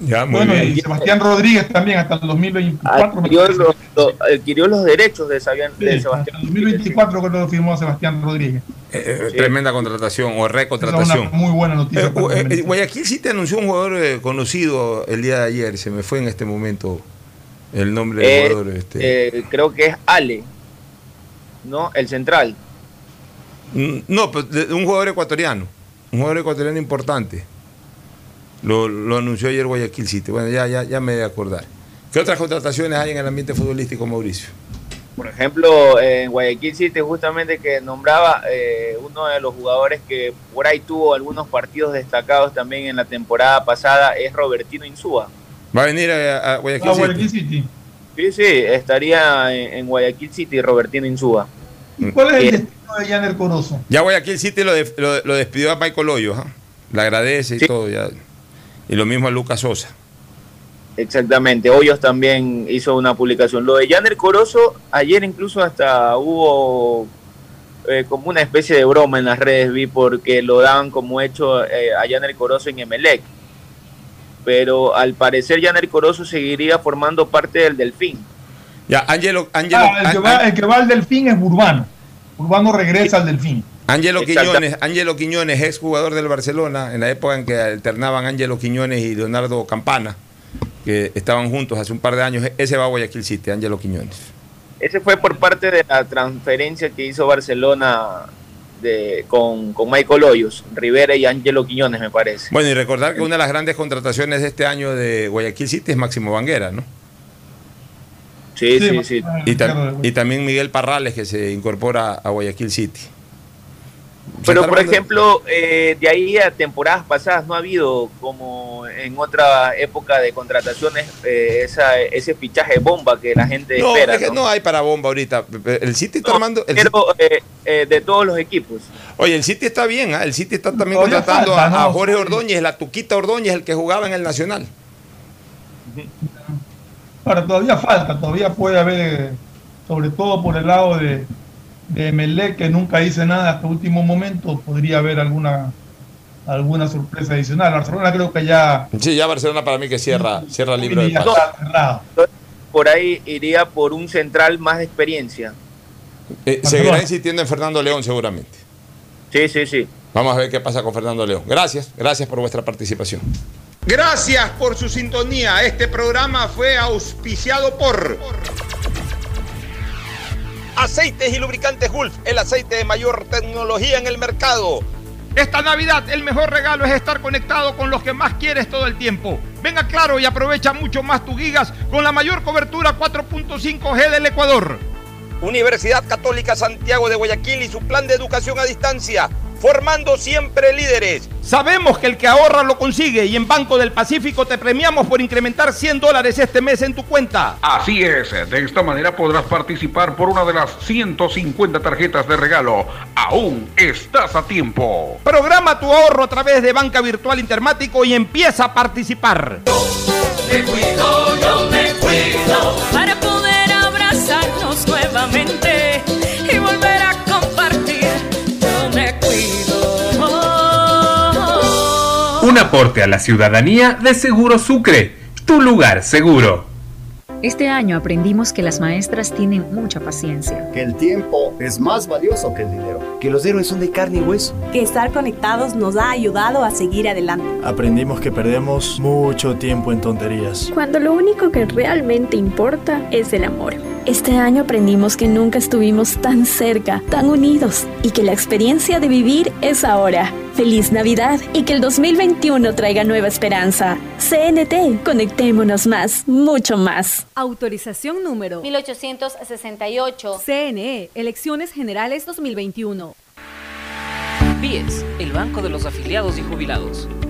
Speaker 3: Ya, muy
Speaker 12: Bueno,
Speaker 3: bien.
Speaker 12: y Sebastián Rodríguez también hasta el 2024. me
Speaker 30: Adquirió los, adquirió los derechos de, Sabian-
Speaker 12: Sí,
Speaker 30: de
Speaker 12: hasta
Speaker 30: Sebastián.
Speaker 12: el 2024 creo que lo firmó Sebastián Rodríguez.
Speaker 3: Eh, eh, Tremenda contratación o
Speaker 12: es
Speaker 3: recontratación.
Speaker 12: una muy buena noticia.
Speaker 3: Eh, eh, eh, Guayaquil sí te anunció un jugador eh, conocido el día de ayer. Se me fue en este momento el nombre del
Speaker 30: Eh,
Speaker 3: jugador. Este.
Speaker 30: eh, creo que es Ale, ¿no? El central.
Speaker 3: No, pues, de- de un jugador ecuatoriano. Un jugador ecuatoriano importante. Lo, lo anunció ayer Guayaquil City. Bueno, ya, ya, ya me he de acordar. ¿Qué otras contrataciones hay en el ambiente futbolístico, Mauricio?
Speaker 30: Por ejemplo, en Guayaquil City, justamente que nombraba eh, uno de los jugadores que por ahí tuvo algunos partidos destacados también en la temporada pasada, es Robertino Insúa.
Speaker 3: ¿Va a venir a, a Guayaquil City?
Speaker 12: Guayaquil City.
Speaker 30: Sí, sí, estaría en, en Guayaquil City Robertino Insúa.
Speaker 12: ¿Y cuál es el
Speaker 30: Eh,
Speaker 12: destino de Janer Corozo?
Speaker 3: Ya Guayaquil City lo, de- lo- lo despidió a Michael Hoyos. ¿ah? Le agradece y
Speaker 30: Sí.
Speaker 3: todo. Ya. Y lo mismo a Lucas Sosa.
Speaker 30: Exactamente, Hoyos también hizo una publicación. Lo de Janer Corozo, ayer incluso hasta hubo eh, como una especie de broma en las redes, vi, porque lo daban como hecho eh, a Janer Corozo en Emelec. Pero al parecer Janer Corozo seguiría formando parte del Delfín.
Speaker 3: Ya, Angelo, Angelo,
Speaker 12: Ah, el, que va, el que va al Delfín es Urbano. Urbano regresa al Delfín.
Speaker 3: Angelo
Speaker 30: Exacto.
Speaker 3: Quiñones, Angelo Quiñones, ex jugador del Barcelona, en la época en que alternaban Angelo Quiñones y Leonardo Campana, que estaban juntos hace un par de años, ese va a Guayaquil City, Angelo Quiñones.
Speaker 30: Ese fue por parte de la transferencia que hizo Barcelona de, con, con Michael Hoyos, Rivera y Angelo Quiñones, me parece.
Speaker 3: Bueno, y recordar que una de las grandes contrataciones de este año de Guayaquil City es Máximo Banguera, ¿no?
Speaker 30: Sí, sí, sí.
Speaker 3: Y, tam- y también Miguel Parrales, que se incorpora a Guayaquil City.
Speaker 30: Pero, por ejemplo, eh, de ahí a temporadas pasadas no ha habido, como en otra época de contrataciones, eh, esa, ese fichaje bomba que la gente
Speaker 3: No,
Speaker 30: espera.
Speaker 3: es que
Speaker 30: ¿no?
Speaker 3: no hay para bomba ahorita. El City está
Speaker 30: No,
Speaker 3: armando. el
Speaker 30: pero eh, eh, de todos los equipos.
Speaker 3: Oye, el City está bien, ¿ah? el City está también
Speaker 12: Todavía
Speaker 3: contratando
Speaker 12: falta,
Speaker 3: a. Jorge Ordóñez, la Tuquita Ordóñez, el que jugaba en el Nacional.
Speaker 12: Ahora, todavía falta, todavía puede haber, eh, sobre todo por el lado de, de Melec, que nunca dice nada hasta último momento, podría haber alguna alguna sorpresa adicional. Barcelona creo que ya
Speaker 3: Sí, ya Barcelona para mí que cierra, cierra el libro de
Speaker 12: está cerrado.
Speaker 30: Por ahí iría por un central más de experiencia.
Speaker 3: Eh, seguirá insistiendo en Fernando León seguramente.
Speaker 30: Sí, sí, sí.
Speaker 3: Vamos a ver qué pasa con Fernando León. Gracias, gracias por vuestra participación.
Speaker 31: Gracias por su sintonía. Este programa fue auspiciado por
Speaker 32: Aceites y lubricantes Gulf, el aceite de mayor tecnología en el mercado.
Speaker 31: Esta Navidad el mejor regalo es estar conectado con los que más quieres todo el tiempo. Venga claro y aprovecha mucho más tus gigas con la mayor cobertura 4.5G del Ecuador.
Speaker 32: Universidad Católica Santiago de Guayaquil y su plan de educación a distancia, formando siempre líderes.
Speaker 31: Sabemos que el que ahorra lo consigue y en Banco del Pacífico te premiamos por incrementar 100 dólares este mes en tu cuenta.
Speaker 24: Así es, de esta manera podrás participar por una de las 150 tarjetas de regalo. Aún estás a tiempo.
Speaker 31: Programa tu ahorro a través de Banca Virtual Intermático y empieza a participar.
Speaker 17: Me cuido, yo me cuido para nuevamente y volver a compartir. Yo me cuido.
Speaker 33: Un aporte a la ciudadanía de Seguro Sucre, tu lugar seguro.
Speaker 34: Este año aprendimos que las maestras tienen mucha paciencia.
Speaker 35: Que el tiempo es más valioso que el dinero.
Speaker 36: Que los héroes son de carne y hueso.
Speaker 37: Que estar conectados nos ha ayudado a seguir adelante.
Speaker 38: Aprendimos que perdemos mucho tiempo en tonterías.
Speaker 39: Cuando lo único que realmente importa es el amor.
Speaker 7: Este año aprendimos que nunca estuvimos tan cerca, tan unidos y que la experiencia de vivir es ahora. Feliz Navidad y que el 2021 traiga nueva esperanza. CNT, conectémonos más, mucho más.
Speaker 8: Autorización número
Speaker 9: 1868.
Speaker 8: CNE, Elecciones Generales 2021.
Speaker 10: BIES, el Banco de los Afiliados y Jubilados.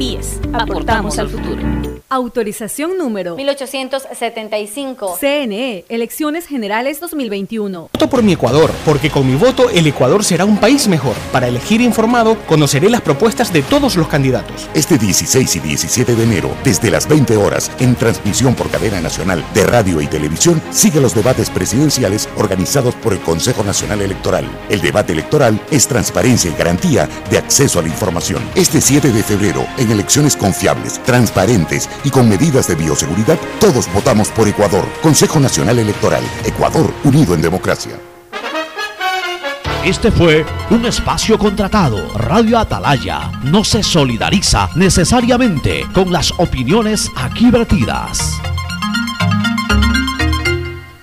Speaker 17: BIES, aportamos al futuro.
Speaker 8: Autorización número
Speaker 9: 1875.
Speaker 8: CNE, Elecciones Generales 2021.
Speaker 2: Voto por mi Ecuador, porque con mi voto el Ecuador será un país mejor. Para elegir informado, conoceré las propuestas de todos los candidatos.
Speaker 11: Este 16 y 17 de enero, desde las 20 horas, en transmisión por cadena nacional de radio y televisión, sigue los debates presidenciales organizados por el Consejo Nacional Electoral. El debate electoral es transparencia y garantía de acceso a la información. Este 7 de febrero, en elecciones confiables, transparentes y con medidas de bioseguridad, todos votamos por Ecuador. Consejo Nacional Electoral. Ecuador unido en democracia.
Speaker 5: Este fue un espacio contratado. Radio Atalaya no se solidariza necesariamente con las opiniones aquí vertidas.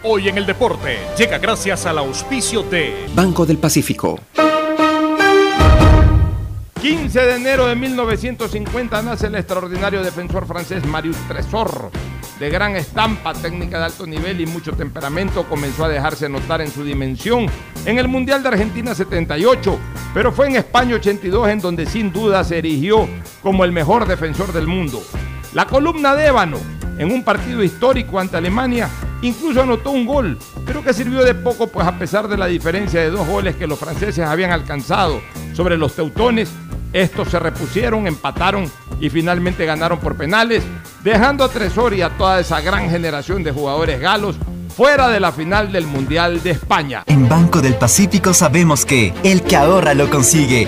Speaker 3: Hoy en el deporte llega gracias al auspicio de
Speaker 40: Banco del Pacífico.
Speaker 3: 15 de enero de 1950 nace el extraordinario defensor francés Marius Tresor. De gran estampa, técnica de alto nivel y mucho temperamento, comenzó a dejarse notar en su dimensión en el Mundial de Argentina 78, pero fue en España 82 en donde sin duda se erigió como el mejor defensor del mundo. La columna de ébano, en un partido histórico ante Alemania, incluso anotó un gol, pero que sirvió de poco, pues a pesar de la diferencia de dos goles que los franceses habían alcanzado sobre los teutones, estos se repusieron, empataron y finalmente ganaron por penales, dejando a Tresor y a toda esa gran generación de jugadores galos fuera de la final del Mundial de España.
Speaker 4: En Banco del Pacífico sabemos que el que ahorra lo consigue.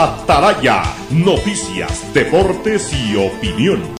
Speaker 1: Atalaya, noticias, deportes y opinión.